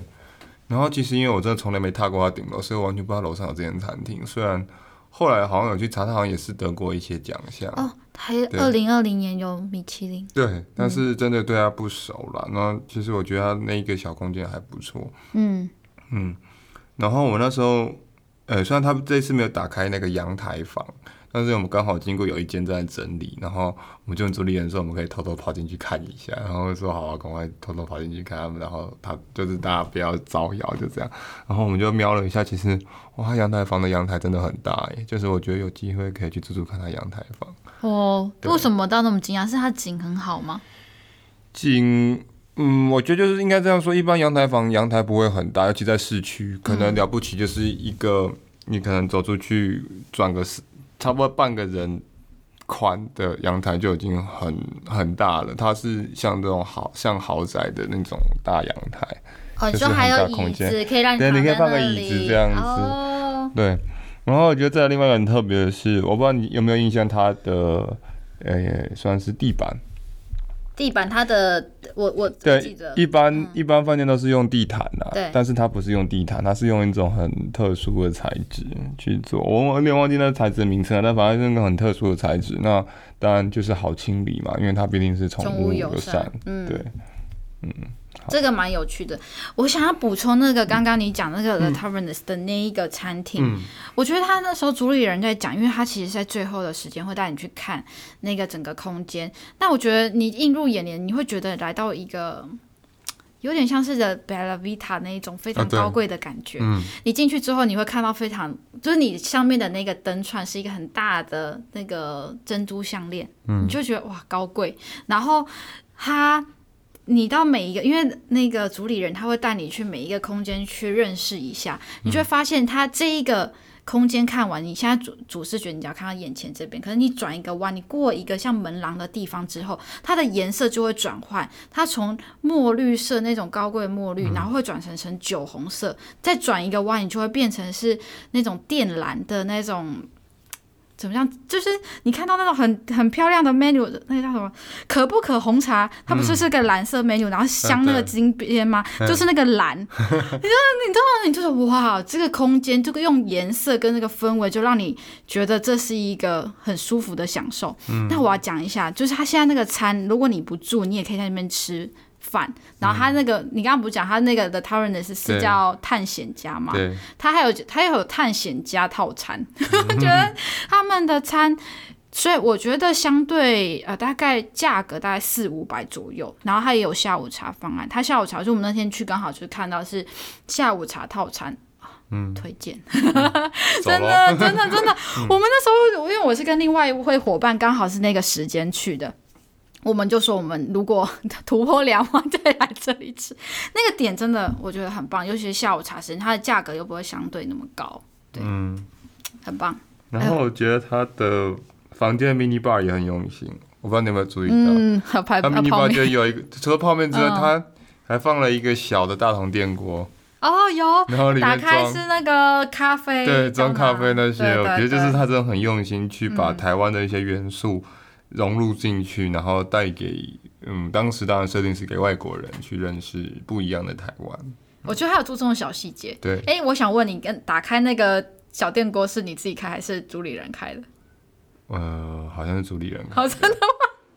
[SPEAKER 2] 然后其实因为我真的从来没踏过他顶楼，所以我完全不知道楼上有这间餐厅。虽然后来好像有去查，他好像也是得过一些奖项。哦还二零二零年有米其林，对，但是真的对他不熟了。那、嗯、其实我觉得他那一个小空间还不错，嗯嗯。然后我那时候，呃，虽然他这次没有打开那个阳台房。但是我们刚好经过有一间在整理，然后我们就主理人说我们可以偷偷跑进去看一下，然后说好，赶快偷偷跑进去看他们，然后他就是大家不要招摇，就这样，然后我们就瞄了一下，其实哇，阳台房的阳台真的很大耶，就是我觉得有机会可以去住住看他阳台房。哦，为什么到那么惊讶？是它景很好吗？景，嗯，我觉得就是应该这样说，一般阳台房阳台不会很大，尤其在市区，可能了不起就是一个，嗯、你可能走出去转个四。差不多半个人宽的阳台就已经很很大了，它是像这种豪像豪宅的那种大阳台，哦，就是很大空间，可以让你对，你可以放个椅子这样子，哦、对。然后我觉得再另外一个很特别的是，我不知道你有没有印象，它的呃、欸、算是地板。地板它的我我对一般、嗯、一般饭店都是用地毯啊，对，但是它不是用地毯，它是用一种很特殊的材质去做，我有点忘记那材质的名称了，但反正是那个很特殊的材质，那当然就是好清理嘛，因为它毕竟是宠物友善，嗯，对，嗯。这个蛮有趣的，我想要补充那个刚刚你讲那个 The Tavernist 的那一个餐厅，嗯、我觉得他那时候主理人在讲，因为他其实在最后的时间会带你去看那个整个空间。那我觉得你映入眼帘，你会觉得来到一个 [tsk] 有点像是 The Bella Vita 那一种非常高贵的感觉。啊嗯、你进去之后，你会看到非常，就是你上面的那个灯串是一个很大的那个珍珠项链，嗯、你就觉得哇高贵。然后它。你到每一个，因为那个主理人他会带你去每一个空间去认识一下，你就会发现他这一个空间看完，你现在主主视觉你只要看到眼前这边，可是你转一个弯，你过一个像门廊的地方之后，它的颜色就会转换，它从墨绿色那种高贵墨绿，然后会转成成酒红色，再转一个弯，你就会变成是那种靛蓝的那种。怎么样？就是你看到那种很很漂亮的 menu，那个叫什么？可不可红茶？它不是是个蓝色 menu，、嗯、然后镶那个金边吗？嗯、就是那个蓝。[laughs] 嗯、你知道？你知道？你就是哇，这个空间，这个用颜色跟那个氛围，就让你觉得这是一个很舒服的享受。嗯、那我要讲一下，就是他现在那个餐，如果你不住，你也可以在那边吃。饭，然后他那个，嗯、你刚刚不是讲他那个的 Tavernist 是叫探险家嘛？他还有他也有探险家套餐，[laughs] 觉得他们的餐，所以我觉得相对呃大概价格大概四五百左右，然后他也有下午茶方案，他下午茶就我们那天去刚好就是看到是下午茶套餐，嗯，[laughs] 推荐，[laughs] 真的真的真的，嗯、我们那时候因为我是跟另外一位伙伴刚好是那个时间去的。我们就说，我们如果 [laughs] 突破两万再来这里吃，那个点真的我觉得很棒，尤其是下午茶时间，它的价格又不会相对那么高，对，嗯，很棒。然后我觉得它的房间 mini bar 也很用心，我不知道你有没有注意到，嗯，他 mini bar 就有一个，除了泡面之外，[laughs] 它还放了一个小的大同电锅。哦，有，然后里面打开是那个咖啡，对，装咖啡那些，我觉得就是他真的很用心去把台湾的一些元素。融入进去，然后带给嗯，当时当然设定是给外国人去认识不一样的台湾。我觉得还有注重小细节。对，哎，我想问你，跟打开那个小电锅是你自己开还是主理人开的？呃，好像是主理人开。好，真的吗？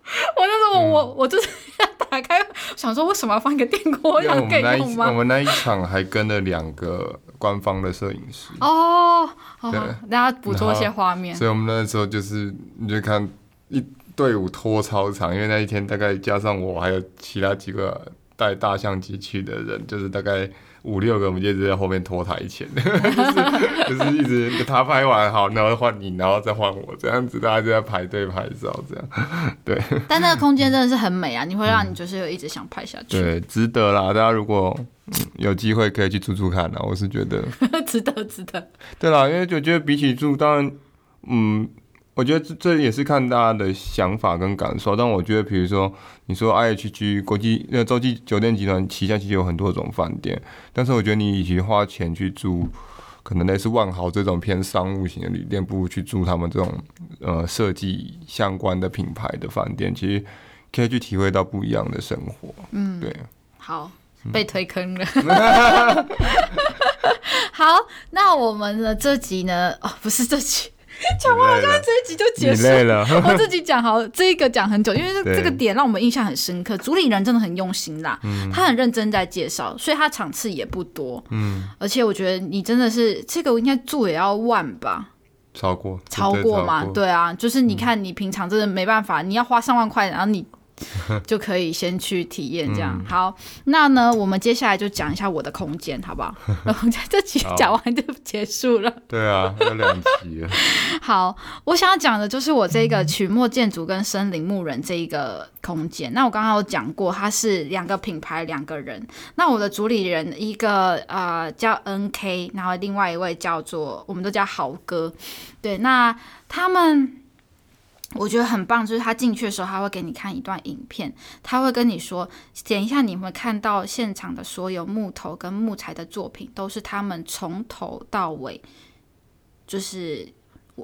[SPEAKER 2] [laughs] 我那时候我我就是要打开，想说为什么要放一个电锅？要给用吗？我们那一场还跟了两个官方的摄影师。哦，对，大家捕捉一些画面。所以我们那时候就是你就看一。队伍拖超长，因为那一天大概加上我还有其他几个带大相机去的人，就是大概五六个，我们就一直在后面拖台前，[laughs] 就是就是一直他拍完好，然后换你，然后再换我，这样子大家就在排队拍照，这样 [laughs] 对。但那个空间真的是很美啊，你会让你就是一直想拍下去。嗯、对，值得啦，大家如果有机会可以去住住看啦，我是觉得 [laughs] 值得，值得。对啦，因为我觉得比起住，当然，嗯。我觉得这这也是看大家的想法跟感受。但我觉得，比如说你说 IHG 国际那洲际酒店集团旗下其实有很多种饭店，但是我觉得你与其花钱去住可能类似万豪这种偏商务型的旅店，不如去住他们这种呃设计相关的品牌的饭店，其实可以去体会到不一样的生活。嗯，对。
[SPEAKER 1] 好，被推坑了。[laughs] [laughs] 好，那我们的这集呢？哦，不是这集，[laughs] 讲完好像这一集就结束了。[laughs] 我自己讲好，这一个讲很久，因为这这个点让我们印象很深刻。主理人真的很用心啦，嗯、他很认真在介绍，所以他场次也不多。嗯，而且我觉得你真的是这个，应该住也要万吧？
[SPEAKER 2] 超过，
[SPEAKER 1] 超过嘛？对啊，就是你看，你平常真的没办法，嗯、你要花上万块，然后你。[laughs] 就可以先去体验这样。嗯、好，那呢，我们接下来就讲一下我的空间，好不好？[laughs] 然后这集讲完就结束了。
[SPEAKER 2] 对啊，有两集了。[laughs]
[SPEAKER 1] 好，我想要讲的就是我这个曲墨建筑跟森林牧人这一个空间。那我刚刚有讲过，它是两个品牌，两个人。那我的主理人一个呃叫 NK，然后另外一位叫做我们都叫豪哥。对，那他们。我觉得很棒，就是他进去的时候，他会给你看一段影片，他会跟你说，等一下你会看到现场的所有木头跟木材的作品，都是他们从头到尾，就是。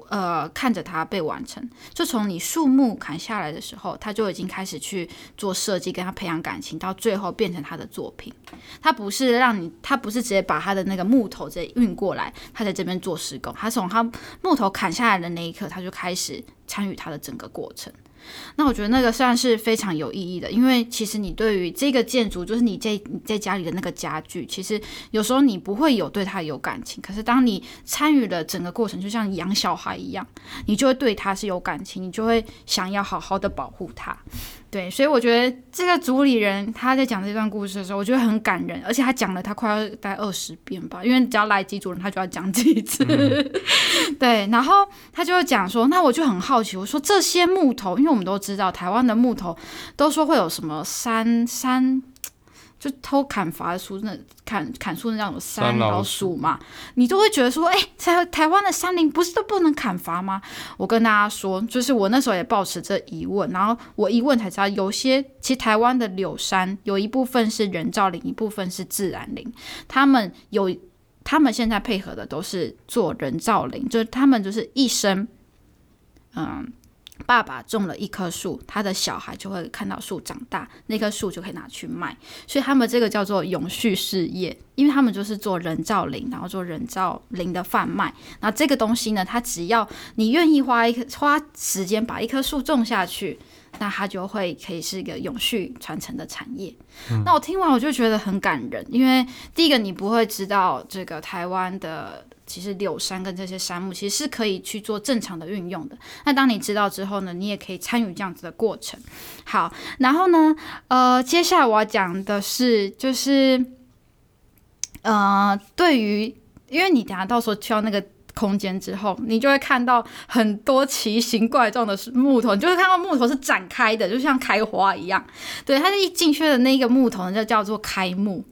[SPEAKER 1] 呃，看着它被完成，就从你树木砍下来的时候，他就已经开始去做设计，跟他培养感情，到最后变成他的作品。他不是让你，他不是直接把他的那个木头直接运过来，他在这边做施工。他从他木头砍下来的那一刻，他就开始参与他的整个过程。那我觉得那个算是非常有意义的，因为其实你对于这个建筑，就是你在你在家里的那个家具，其实有时候你不会有对它有感情，可是当你参与了整个过程，就像养小孩一样，你就会对它是有感情，你就会想要好好的保护它。对，所以我觉得这个主理人他在讲这段故事的时候，我觉得很感人，而且他讲了他快要大概二十遍吧，因为只要来几组人，他就要讲几次。嗯、[laughs] 对，然后他就会讲说，那我就很好奇，我说这些木头，因为我们都知道台湾的木头都说会有什么山山。就偷砍伐树那砍砍树那种山老鼠嘛，你都会觉得说，哎、欸，台台湾的山林不是都不能砍伐吗？我跟大家说，就是我那时候也抱持这疑问，然后我一问才知道，有些其实台湾的柳杉有一部分是人造林，一部分是自然林，他们有他们现在配合的都是做人造林，就是他们就是一生，嗯。爸爸种了一棵树，他的小孩就会看到树长大，那棵树就可以拿去卖，所以他们这个叫做永续事业，因为他们就是做人造林，然后做人造林的贩卖。那这个东西呢，它只要你愿意花一棵花时间把一棵树种下去，那它就会可以是一个永续传承的产业。嗯、那我听完我就觉得很感人，因为第一个你不会知道这个台湾的。其实柳杉跟这些杉木其实是可以去做正常的运用的。那当你知道之后呢，你也可以参与这样子的过程。好，然后呢，呃，接下来我要讲的是，就是，呃，对于，因为你等下到时候去到那个空间之后，你就会看到很多奇形怪状的木头，你就会看到木头是展开的，就像开花一样。对，它一进去的那个木头，就叫做开木。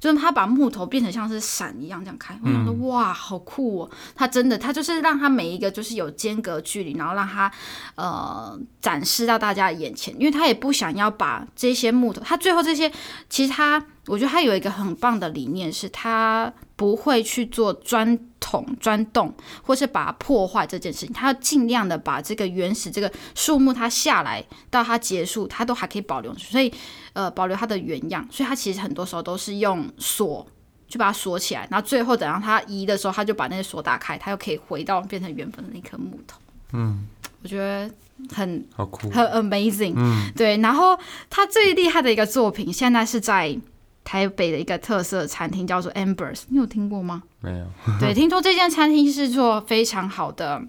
[SPEAKER 1] 就是他把木头变成像是伞一样这样开，我想说哇，好酷哦！他真的，他就是让他每一个就是有间隔距离，然后让他呃展示到大家的眼前，因为他也不想要把这些木头，他最后这些其实他。我觉得他有一个很棒的理念，是他不会去做钻桶、钻洞，或是把它破坏这件事情。他要尽量的把这个原始这个树木，它下来到它结束，它都还可以保留，所以呃保留它的原样。所以它其实很多时候都是用锁去把它锁起来，然后最后等到它移的时候，他就把那个锁打开，它又可以回到变成原本的那颗木头。嗯，我觉得很
[SPEAKER 2] 好酷，
[SPEAKER 1] 很 amazing。嗯，对。然后他最厉害的一个作品，现在是在。台北的一个特色餐厅叫做 Ambers，你有听过吗？
[SPEAKER 2] 没有。
[SPEAKER 1] 对，听说这间餐厅是做非常好的。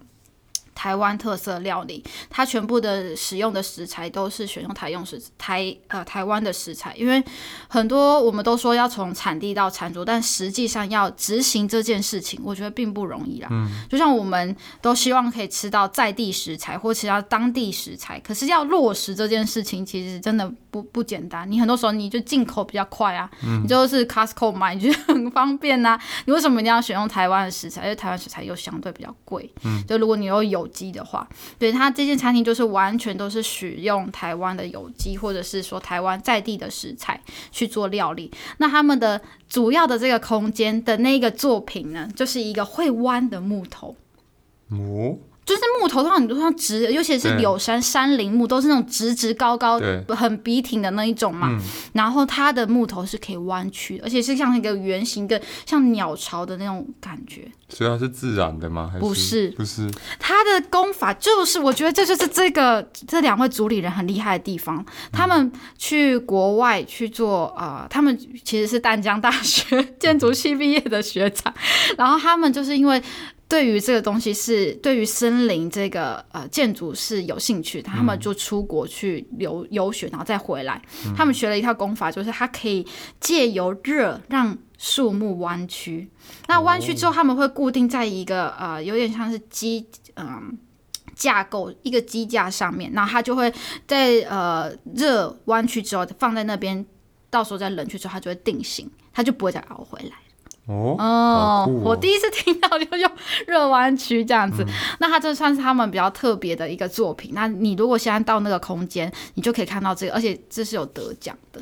[SPEAKER 1] 台湾特色料理，它全部的使用的食材都是选用台用食台呃台湾的食材，因为很多我们都说要从产地到餐桌，但实际上要执行这件事情，我觉得并不容易啦。嗯，就像我们都希望可以吃到在地食材或其他当地食材，可是要落实这件事情，其实真的不不简单。你很多时候你就进口比较快啊，嗯、你就是 Costco 买，你觉得很方便呐、啊。你为什么一定要选用台湾的食材？因为台湾食材又相对比较贵。嗯，就如果你又有有机的话，对，它这间餐厅就是完全都是使用台湾的有机，或者是说台湾在地的食材去做料理。那他们的主要的这个空间的那个作品呢，就是一个会弯的木
[SPEAKER 2] 头。
[SPEAKER 1] 就是木头，通常你都像直，尤其是柳杉山林木，都是那种直直高高、很笔挺的那一种嘛。嗯、然后它的木头是可以弯曲的，而且是像一个圆形的，像鸟巢的那种感觉。
[SPEAKER 2] 所以它是自然的吗？还是
[SPEAKER 1] 不是，
[SPEAKER 2] 不是。
[SPEAKER 1] 它的功法就是，我觉得这就是这个这两位主理人很厉害的地方。他们去国外去做啊、呃，他们其实是淡江大学 [laughs] 建筑系毕业的学长，然后他们就是因为。对于这个东西是对于森林这个呃建筑是有兴趣，他们就出国去留游学，然后再回来。嗯、他们学了一套功法，就是它可以借由热让树木弯曲。那弯曲之后，他们会固定在一个呃有点像是机嗯、呃、架构一个机架上面，然后它就会在呃热弯曲之后放在那边，到时候再冷却之后，它就会定型，它就不会再熬回来。
[SPEAKER 2] 哦，
[SPEAKER 1] 哦，哦，我第一次听到就用热弯曲这样子，嗯、那它这算是他们比较特别的一个作品。那你如果现在到那个空间，你就可以看到这个，而且这是有得奖的。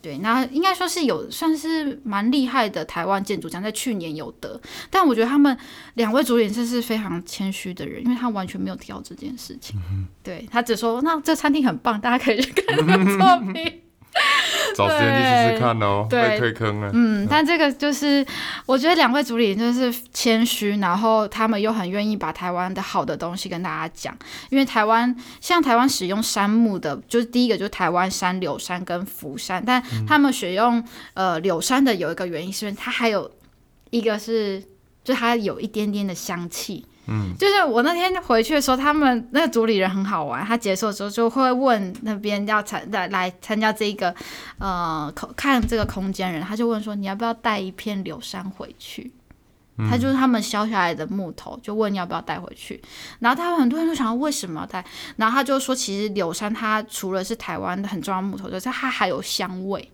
[SPEAKER 1] 对，那应该说是有算是蛮厉害的台湾建筑奖，在去年有得。但我觉得他们两位主演真是非常谦虚的人，因为他完全没有提到这件事情。嗯、对，他只说那这餐厅很棒，大家可以去看这个作品。嗯 [laughs]
[SPEAKER 2] 找时间去试试看哦，
[SPEAKER 1] 对
[SPEAKER 2] 被推坑了。
[SPEAKER 1] 嗯，但这个就是我觉得两位主理人就是谦虚，然后他们又很愿意把台湾的好的东西跟大家讲。因为台湾像台湾使用杉木的，就是第一个就是台湾杉、柳杉跟福杉，但他们选用呃柳杉的有一个原因，是因为它还有一个是，就它有一点点的香气。嗯，就是我那天回去的时候，他们那个主理人很好玩。他结束的时候就会问那边要参来来参加这一个呃看这个空间人，他就问说，你要不要带一片柳杉回去？他就是他们削下来的木头，就问要不要带回去。然后他们很多人都想要为什么要带，然后他就说，其实柳杉它除了是台湾的很重要的木头，就是它还有香味。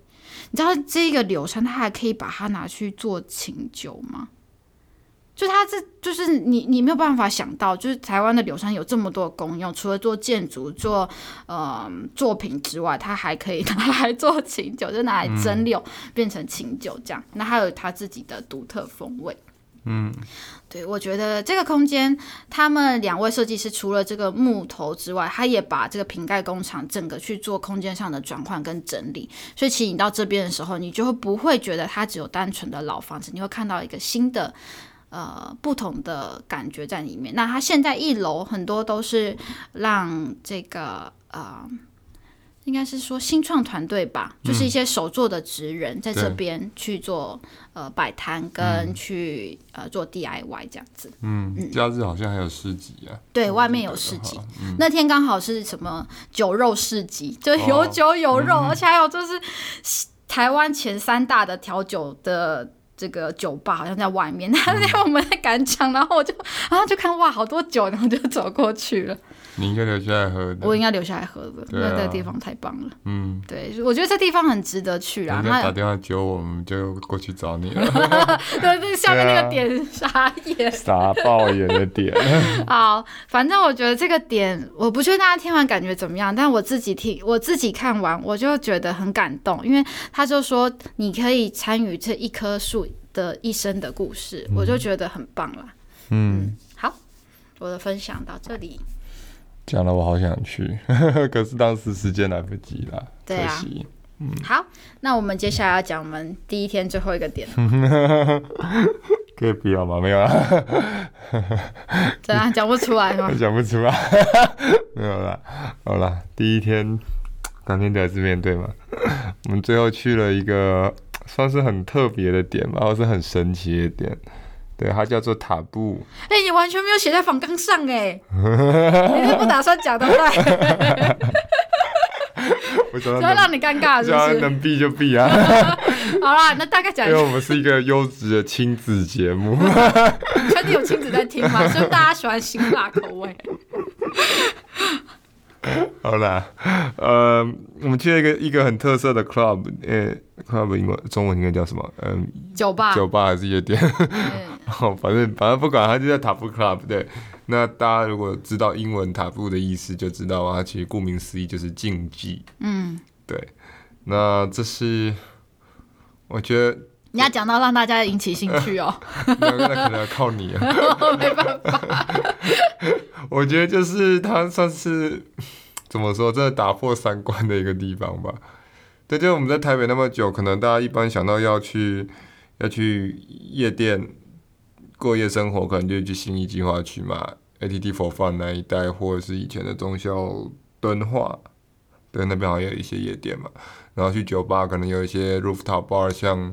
[SPEAKER 1] 你知道这个柳杉它还可以把它拿去做琴酒吗？就它这就是你你没有办法想到，就是台湾的柳杉有这么多功用，除了做建筑、做呃作品之外，它还可以 [laughs] 拿来做琴酒，就拿来蒸馏变成琴酒这样。那还有它自己的独特风味。嗯，对，我觉得这个空间，他们两位设计师除了这个木头之外，他也把这个瓶盖工厂整个去做空间上的转换跟整理。所以，其实你到这边的时候，你就会不会觉得它只有单纯的老房子，你会看到一个新的。呃，不同的感觉在里面。那它现在一楼很多都是让这个呃，应该是说新创团队吧，嗯、就是一些手作的职人在这边去做对呃摆摊跟去、嗯、呃做 DIY 这样子。嗯，
[SPEAKER 2] 假日好像还有市集啊。
[SPEAKER 1] 对，外面有市集。嗯、那天刚好是什么酒肉市集，就有酒有肉，哦、而且还有就是台湾前三大的调酒的。这个酒吧好像在外面，那天我们在赶场，然后我就，然后就看哇，好多酒，然后就走过去了。
[SPEAKER 2] 你应该留下来喝的。
[SPEAKER 1] 我应该留下来喝的，因为这个地方太棒了。嗯，对，我觉得这地方很值得去啊。
[SPEAKER 2] 那打电话叫我们就过去找你了。[laughs]
[SPEAKER 1] 对，这下面那个点傻眼，
[SPEAKER 2] 傻爆眼的点。[laughs]
[SPEAKER 1] 好，反正我觉得这个点，我不确定大家听完感觉怎么样，但我自己听，我自己看完，我就觉得很感动，因为他就说你可以参与这一棵树的一生的故事，嗯、我就觉得很棒了。嗯，嗯，好，我的分享到这里。
[SPEAKER 2] 讲了，我好想去，[laughs] 可是当时时间来不及了，
[SPEAKER 1] 对啊，
[SPEAKER 2] 可惜。嗯，
[SPEAKER 1] 好，那我们接下来要讲我们第一天最后一个点，[laughs]
[SPEAKER 2] 可以不要吗？没有啊，[laughs]
[SPEAKER 1] 怎样讲不出来吗？
[SPEAKER 2] 讲不出来，没有啦，好啦，第一天当天第一次面对嘛，我们最后去了一个算是很特别的点吧，或是很神奇的点。对，它叫做塔布。
[SPEAKER 1] 哎、欸，你完全没有写在访纲上哎，你是不打算讲的对？[laughs] 我想要让你尴尬是不是？
[SPEAKER 2] 能避就避啊。[laughs]
[SPEAKER 1] 好啦，那大概讲。
[SPEAKER 2] 因为我们是一个优质的亲子节目。[laughs]
[SPEAKER 1] 确定有亲子在听吗？所以大家喜欢辛辣口味。[laughs]
[SPEAKER 2] 好啦，呃，我们去了一个一个很特色的 club，呃，club 英文中文应该叫什么？嗯，
[SPEAKER 1] 酒吧，
[SPEAKER 2] 酒吧还是夜店？[laughs] 哦，反正反正不管，它就叫塔布 club。对，那大家如果知道英文塔布的意思，就知道啊，其实顾名思义就是竞技。
[SPEAKER 1] 嗯，
[SPEAKER 2] 对。那这是我觉得
[SPEAKER 1] 你要讲到让大家引起兴趣哦。
[SPEAKER 2] 那那可能要靠你啊。[laughs]
[SPEAKER 1] 没办法。[laughs]
[SPEAKER 2] 我觉得就是他算是 [sniffs] 怎么说，真的打破三观的一个地方吧。对，就我们在台北那么久，可能大家一般想到要去要去夜店过夜生活，可能就去新义计划区嘛，ATT for Fun 那一带，或者是以前的中校敦化，对，那边好像有一些夜店嘛。然后去酒吧，可能有一些 rooftop bar，像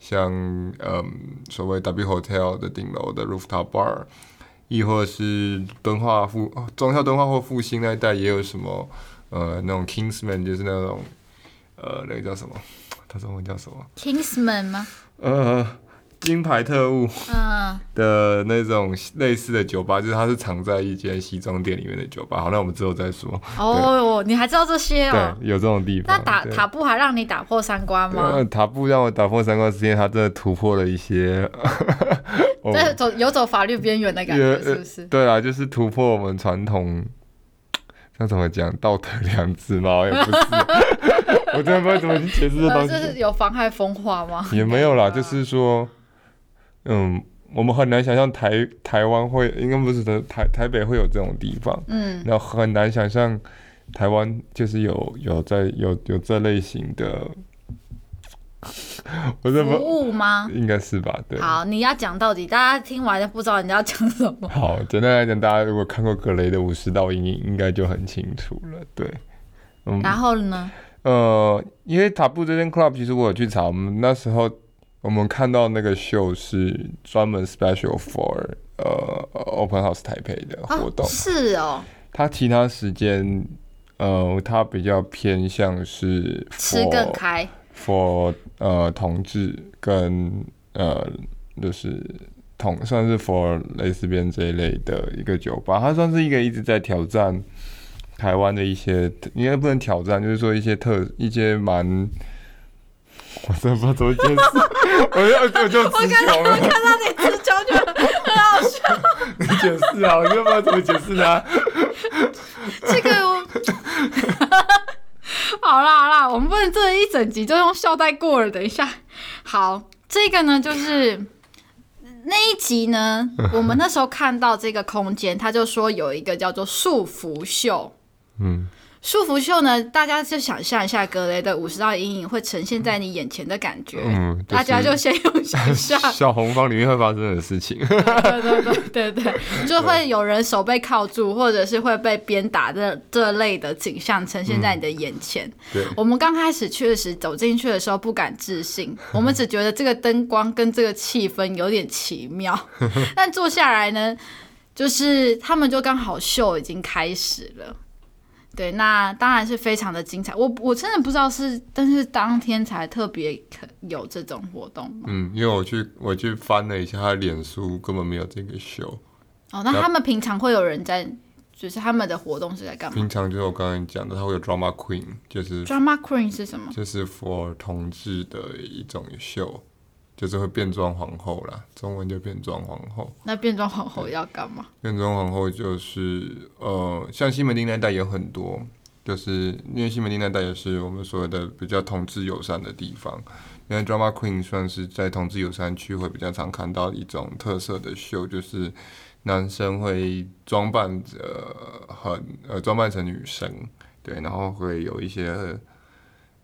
[SPEAKER 2] 像嗯所谓 W Hotel 的顶楼的 rooftop bar，亦或是敦化复中孝敦化或复兴那一带也有什么呃那种 Kingsman，就是那种。呃，那个叫什么？[tsk] 他中文叫什么
[SPEAKER 1] ？Kingsman 吗？
[SPEAKER 2] 呃，金牌特务。嗯。的那种类似的酒吧，就是它是藏在一间西装店里面的酒吧。好，那我们之后再说。
[SPEAKER 1] 哦，你还知道这些哦？
[SPEAKER 2] 对，有这种地方。
[SPEAKER 1] 那打塔布还让你打破三观吗？
[SPEAKER 2] 塔布让我打破三观，是因为他真的突破了一些。[laughs]
[SPEAKER 1] 在走游走法律边缘的感觉，是不是？
[SPEAKER 2] 对啊，就是突破我们传统。[tsk] 那怎么讲道德良知吗？也不是，[laughs] 我真的不知道怎么去解释这东西。
[SPEAKER 1] 这是有妨害风化吗？
[SPEAKER 2] 也没有啦，就是说，嗯，我们很难想象台台湾会，应该不是的台台北会有这种地方，嗯，然后很难想象台湾就是有有在有有这类型的。[laughs] 我服
[SPEAKER 1] 务吗？
[SPEAKER 2] 应该是吧。对，
[SPEAKER 1] 好，你要讲到底，大家听完就不知道你要讲什么。[laughs]
[SPEAKER 2] 好，简单来讲，大家如果看过格雷的五十道阴影，应该就很清楚了。对，
[SPEAKER 1] 嗯。然后呢？
[SPEAKER 2] 呃，因为塔布这间 club，其实我有去查，我们那时候我们看到那个秀是专门 special for 呃 open house 台北的活动。哦，
[SPEAKER 1] 是哦。
[SPEAKER 2] 他其他时间，呃，他比较偏向是
[SPEAKER 1] 吃更开。
[SPEAKER 2] for 呃同志跟呃就是同算是 for 蕾丝边这一类的一个酒吧，它算是一个一直在挑战台湾的一些，应该不能挑战，就是说一些特一些蛮，我真的不知道怎么解释，[laughs] 我要我就直球了，
[SPEAKER 1] 我看到你直球就很好笑，[laughs]
[SPEAKER 2] 你解释啊，我就不知道怎么解释啊，
[SPEAKER 1] 这个我。[laughs] 好啦好啦，我们不能这一整集就用笑带过了。等一下，好，这个呢就是那一集呢，我们那时候看到这个空间，他就说有一个叫做束缚秀，嗯。束缚秀呢，大家就想象一下格雷的五十道阴影会呈现在你眼前的感觉。嗯，就是、大家就先用想象 [laughs]
[SPEAKER 2] 小红房里面会发生的事情。对
[SPEAKER 1] 对对对对，[laughs] 就会有人手被铐住，或者是会被鞭打的这类的景象呈现在你的眼前。嗯、对，我们刚开始确实走进去的时候不敢置信，我们只觉得这个灯光跟这个气氛有点奇妙。[laughs] 但坐下来呢，就是他们就刚好秀已经开始了。对，那当然是非常的精彩。我我真的不知道是，但是当天才特别有这种活动。
[SPEAKER 2] 嗯，因为我去我去翻了一下他的脸书，根本没有这个秀。
[SPEAKER 1] 哦，那他们平常会有人在，就是他们的活动是在干嘛？
[SPEAKER 2] 平常就是我刚才讲的，他会有 drama queen，就是
[SPEAKER 1] drama queen 是什么？
[SPEAKER 2] 就是 for 同志的一种秀。就是会变装皇后啦，中文就变装皇后。
[SPEAKER 1] 那变装皇后要干嘛？
[SPEAKER 2] 变装皇后就是呃，像西门町那带有很多，就是因为西门町那带也是我们所谓的比较同志友善的地方。因为 Drama Queen 算是在同志友善区会比较常看到一种特色的秀，就是男生会装扮着很呃装扮成女生，对，然后会有一些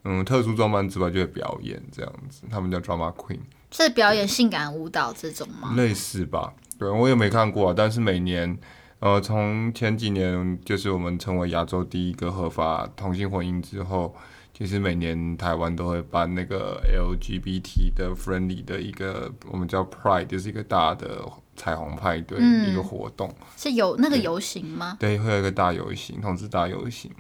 [SPEAKER 2] 嗯特殊装扮之外就会表演这样子，他们叫 Drama Queen。
[SPEAKER 1] 是表演性感舞蹈这种吗？
[SPEAKER 2] 类似吧，对，我也没看过，但是每年，呃，从前几年就是我们成为亚洲第一个合法同性婚姻之后，其实每年台湾都会办那个 LGBT 的 friendly 的一个我们叫 Pride，就是一个大的彩虹派对、嗯、一个活动。
[SPEAKER 1] 是有那个游行吗？
[SPEAKER 2] 对，会有一个大游行，同志大游行。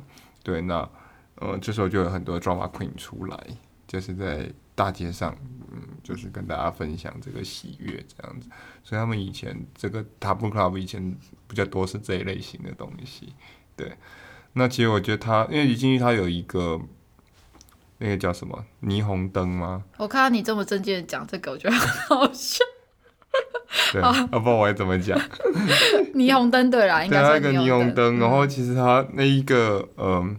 [SPEAKER 2] 对，那呃，这时候就有很多 drama queen 出来，就是在。大街上，嗯，就是跟大家分享这个喜悦这样子，所以他们以前这个 Taboo Club 以前比较多是这一类型的东西，对。那其实我觉得他，因为一进去他有一个那个叫什么霓虹灯吗？
[SPEAKER 1] 我看到你这么正经的讲这个，我觉得很好笑。[laughs]
[SPEAKER 2] 对，要、啊、不然我还怎么讲？[laughs]
[SPEAKER 1] 霓虹灯对啦，应该是
[SPEAKER 2] 一个霓虹灯。然后其实它那一个，嗯，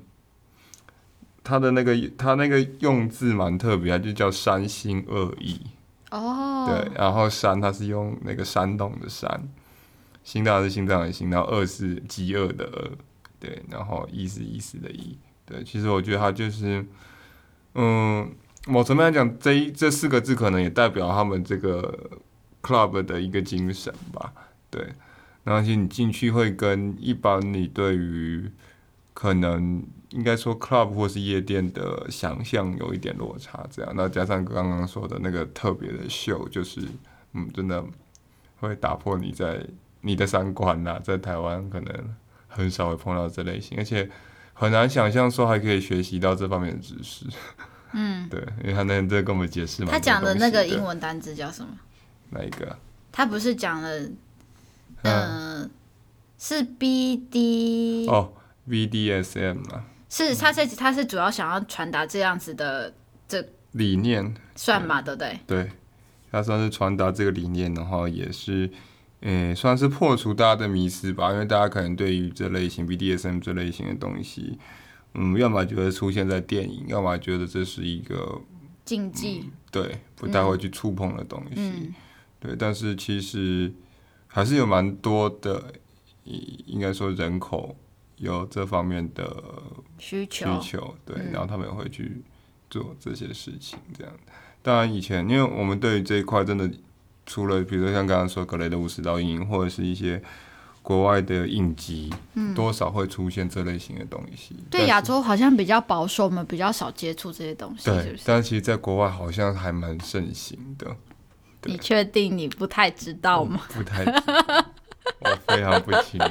[SPEAKER 2] 它的那个他那个用字蛮特别，它就叫三心二意。哦。对，然后山它是用那个山洞的山，心当然是心脏的心，然后饿是饥饿的饿，对，然后意是意思的意。对，其实我觉得它就是，嗯，某层面来讲，这一这四个字可能也代表他们这个 club 的一个精神吧。对，然后其实你进去会跟一般你对于可能应该说 club 或是夜店的想象有一点落差，这样。那加上刚刚说的那个特别的秀，就是嗯，真的会打破你在你的三观呐，在台湾可能很少会碰到这类型，而且。很难想象说还可以学习到这方面的知识，嗯，[laughs] 对，因为他那天在跟我们解释嘛。
[SPEAKER 1] 他讲的那个英文单字叫什么？
[SPEAKER 2] 哪一个？
[SPEAKER 1] 他不是讲了，嗯、呃，是 B D
[SPEAKER 2] 哦，B D S M 啊。
[SPEAKER 1] 是，他是他是主要想要传达这样子的这
[SPEAKER 2] 理念，
[SPEAKER 1] 算嘛，对不对？
[SPEAKER 2] 对，他算是传达这个理念，然后也是。嗯，算是破除大家的迷思吧，因为大家可能对于这类型 BDSM 这类型的东西，嗯，要么觉得出现在电影，要么觉得这是一个
[SPEAKER 1] 禁忌，嗯，
[SPEAKER 2] 对，不太会去触碰的东西，嗯，对。但是其实还是有蛮多的，应该说人口有这方面的需求，需求，对，然后他们也会去做这些事情，这样。当然以前，因为我们对于这一块真的。除了比如说像刚刚说格雷的五十道阴影，或者是一些国外的影集，嗯，多少会出现这类型的东西。
[SPEAKER 1] 对，亚洲好像比较保守，我们比较少接触这些东西，
[SPEAKER 2] 对，
[SPEAKER 1] 是不是？
[SPEAKER 2] 但其实，在国外好像还蛮盛行的。
[SPEAKER 1] 你确定你不太知道吗？
[SPEAKER 2] 不太知道，我非常不清楚。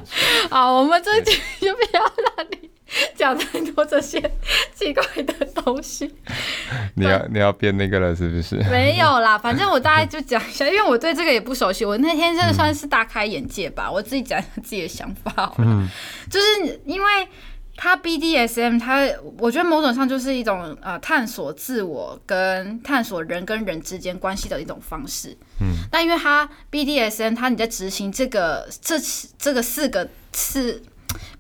[SPEAKER 1] 好，我们这集就不要让你。讲太多这些奇怪的东西，[laughs]
[SPEAKER 2] 你要你要变那个了是不是？
[SPEAKER 1] 没有啦，[laughs] 反正我大概就讲一下，因为我对这个也不熟悉。我那天真的算是大开眼界吧，嗯、我自己讲一下自己的想法。嗯，就是因为它 BDSM，它我觉得某种上就是一种呃探索自我跟探索人跟人之间关系的一种方式。嗯，但因为它 BDSM，它你在执行这个这这个四个是。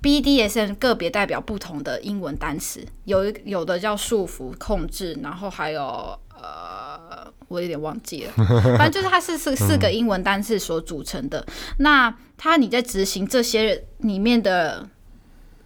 [SPEAKER 1] BDSM 个别代表不同的英文单词，有有的叫束缚、控制，然后还有呃，我有点忘记了，反正就是它是四四个英文单词所组成的。那它你在执行这些里面的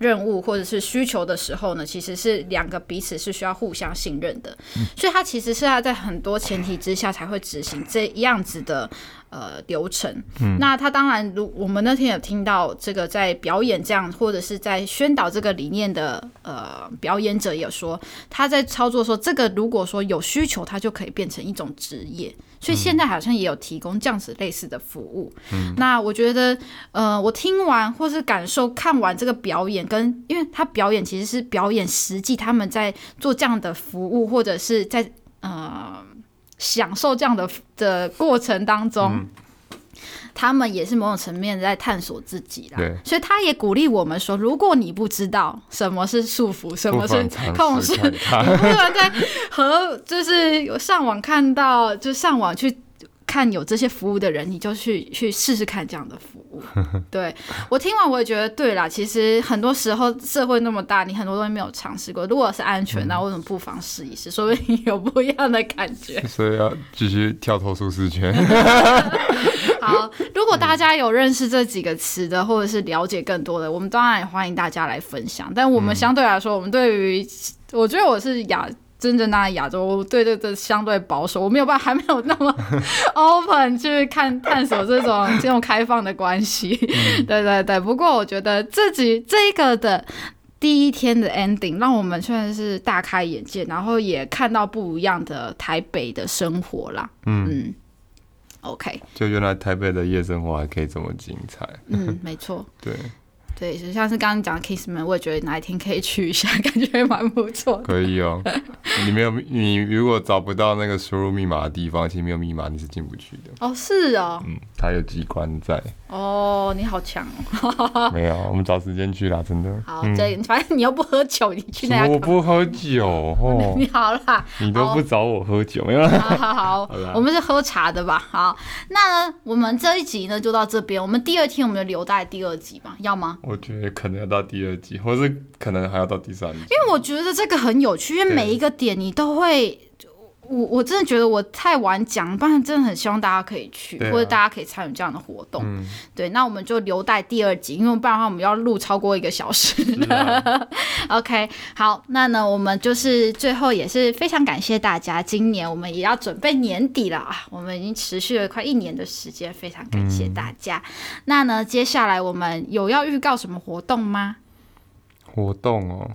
[SPEAKER 1] 任务或者是需求的时候呢，其实是两个彼此是需要互相信任的，所以他其实是要在很多前提之下才会执行这样子的。呃，流程。嗯，那他当然，如我们那天有听到这个，在表演这样或者是在宣导这个理念的呃表演者也说，他在操作说，这个如果说有需求，他就可以变成一种职业。所以现在好像也有提供这样子类似的服务。嗯，那我觉得，呃，我听完或是感受看完这个表演，跟因为他表演其实是表演实际他们在做这样的服务，或者是在呃。享受这样的的过程当中，嗯，他们也是某种层面在探索自己啦。对，所以他也鼓励我们说，如果你不知道什么是束缚，什么是控制，你不能在和就是上网看到，就上网去。看有这些服务的人，你就去去试试看这样的服务。[laughs] 对，我听完我也觉得对啦。其实很多时候社会那么大，你很多东西没有尝试过。如果是安全，那为什么不妨试一试？说不定有不一样的感觉。[laughs]
[SPEAKER 2] 所以要继续跳脱舒适圈。[laughs]
[SPEAKER 1] 好，如果大家有认识这几个词的，或者是了解更多的，我们当然也欢迎大家来分享。但我们相对来说，我们对于我觉得我是亚。真正那亚洲对对对，相对保守，我没有办法，还没有那么 [laughs] open 去看探索这种这种开放的关系。嗯、对对对，不过我觉得自己这个的第一天的 ending，让我们确实是大开眼界，然后也看到不一样的台北的生活啦。嗯嗯，OK，
[SPEAKER 2] 就原来台北的夜生活还可以这么精彩。
[SPEAKER 1] 嗯，没错。
[SPEAKER 2] 对。
[SPEAKER 1] 对，就像是刚刚讲的 Kissman，我也觉得哪一天可以去一下，[laughs] 感觉蛮不错。
[SPEAKER 2] 可以哦，[laughs] 你没有你如果找不到那个输入密码的地方，其实没有密码你是进不去的。
[SPEAKER 1] 哦，是哦。
[SPEAKER 2] 嗯，它有机关在。
[SPEAKER 1] 哦，你好强哦！[laughs]
[SPEAKER 2] 没有，我们找时间去啦，真的。
[SPEAKER 1] 好，这、嗯、反正你又不喝酒，你去那。
[SPEAKER 2] 我不喝酒哦。
[SPEAKER 1] 你好啦，
[SPEAKER 2] 你都不找我喝酒，没有。
[SPEAKER 1] 好好好，好我们是喝茶的吧？好，那呢，我们这一集呢就到这边。我们第二天我们就留在第二集吧，要吗？
[SPEAKER 2] 我觉得可能要到第二季，或是可能还要到第三季。因
[SPEAKER 1] 为我觉得这个很有趣，因为每一个点你都会。我我真的觉得我太晚讲，不然真的很希望大家可以去，啊、或者大家可以参与这样的活动。嗯、对，那我们就留待第二集，因为不然的话我们要录超过一个小时。啊、[laughs] OK，好，那呢，我们就是最后也是非常感谢大家，今年我们也要准备年底了啊，我们已经持续了快一年的时间，非常感谢大家。嗯、那呢，接下来我们有要预告什么活动吗？
[SPEAKER 2] 活动哦。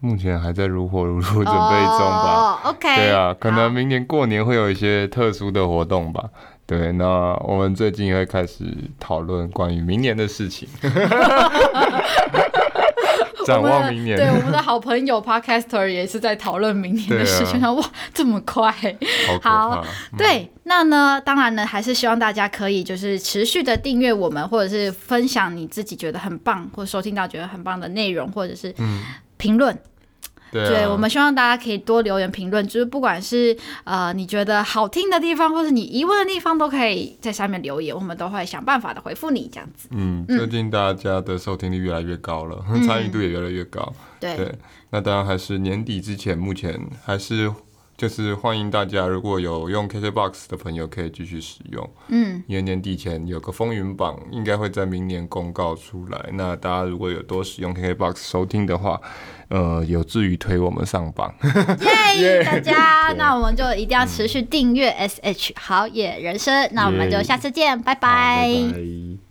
[SPEAKER 2] 目前还在如火如荼准备中吧。
[SPEAKER 1] Oh, OK。
[SPEAKER 2] 对啊，可能明年过年会有一些特殊的活动吧。对，那我们最近会开始讨论关于明年的事情。[laughs] 展望明年。
[SPEAKER 1] 对，我们的好朋友 Podcaster 也是在讨论明年的事情。啊、哇，这么快！好，好，对，嗯、那呢，当然呢，还是希望大家可以就是持续的订阅我们，或者是分享你自己觉得很棒，或者收听到觉得很棒的内容，或者是嗯。评论，
[SPEAKER 2] 对，啊、
[SPEAKER 1] 对，我们希望大家可以多留言评论，就是不管是呃你觉得好听的地方，或是你疑问的地方，都可以在下面留言，我们都会想办法的回复你这样子。
[SPEAKER 2] 嗯，最近大家的收听率越来越高了，嗯、参与度也越来越高。
[SPEAKER 1] 对，
[SPEAKER 2] 对，那当然还是年底之前，目前还是。就是欢迎大家，如果有用 KKBOX 的朋友，可以继续使用。嗯，因为年底前有个风云榜，应该会在明年公告出来。那大家如果有多使用 KKBOX 收听的话，呃，有助于推我们上榜。
[SPEAKER 1] 耶，大家，那我们就一定要持续订阅 SH 好野人生。那我们就下次见，拜拜。拜拜。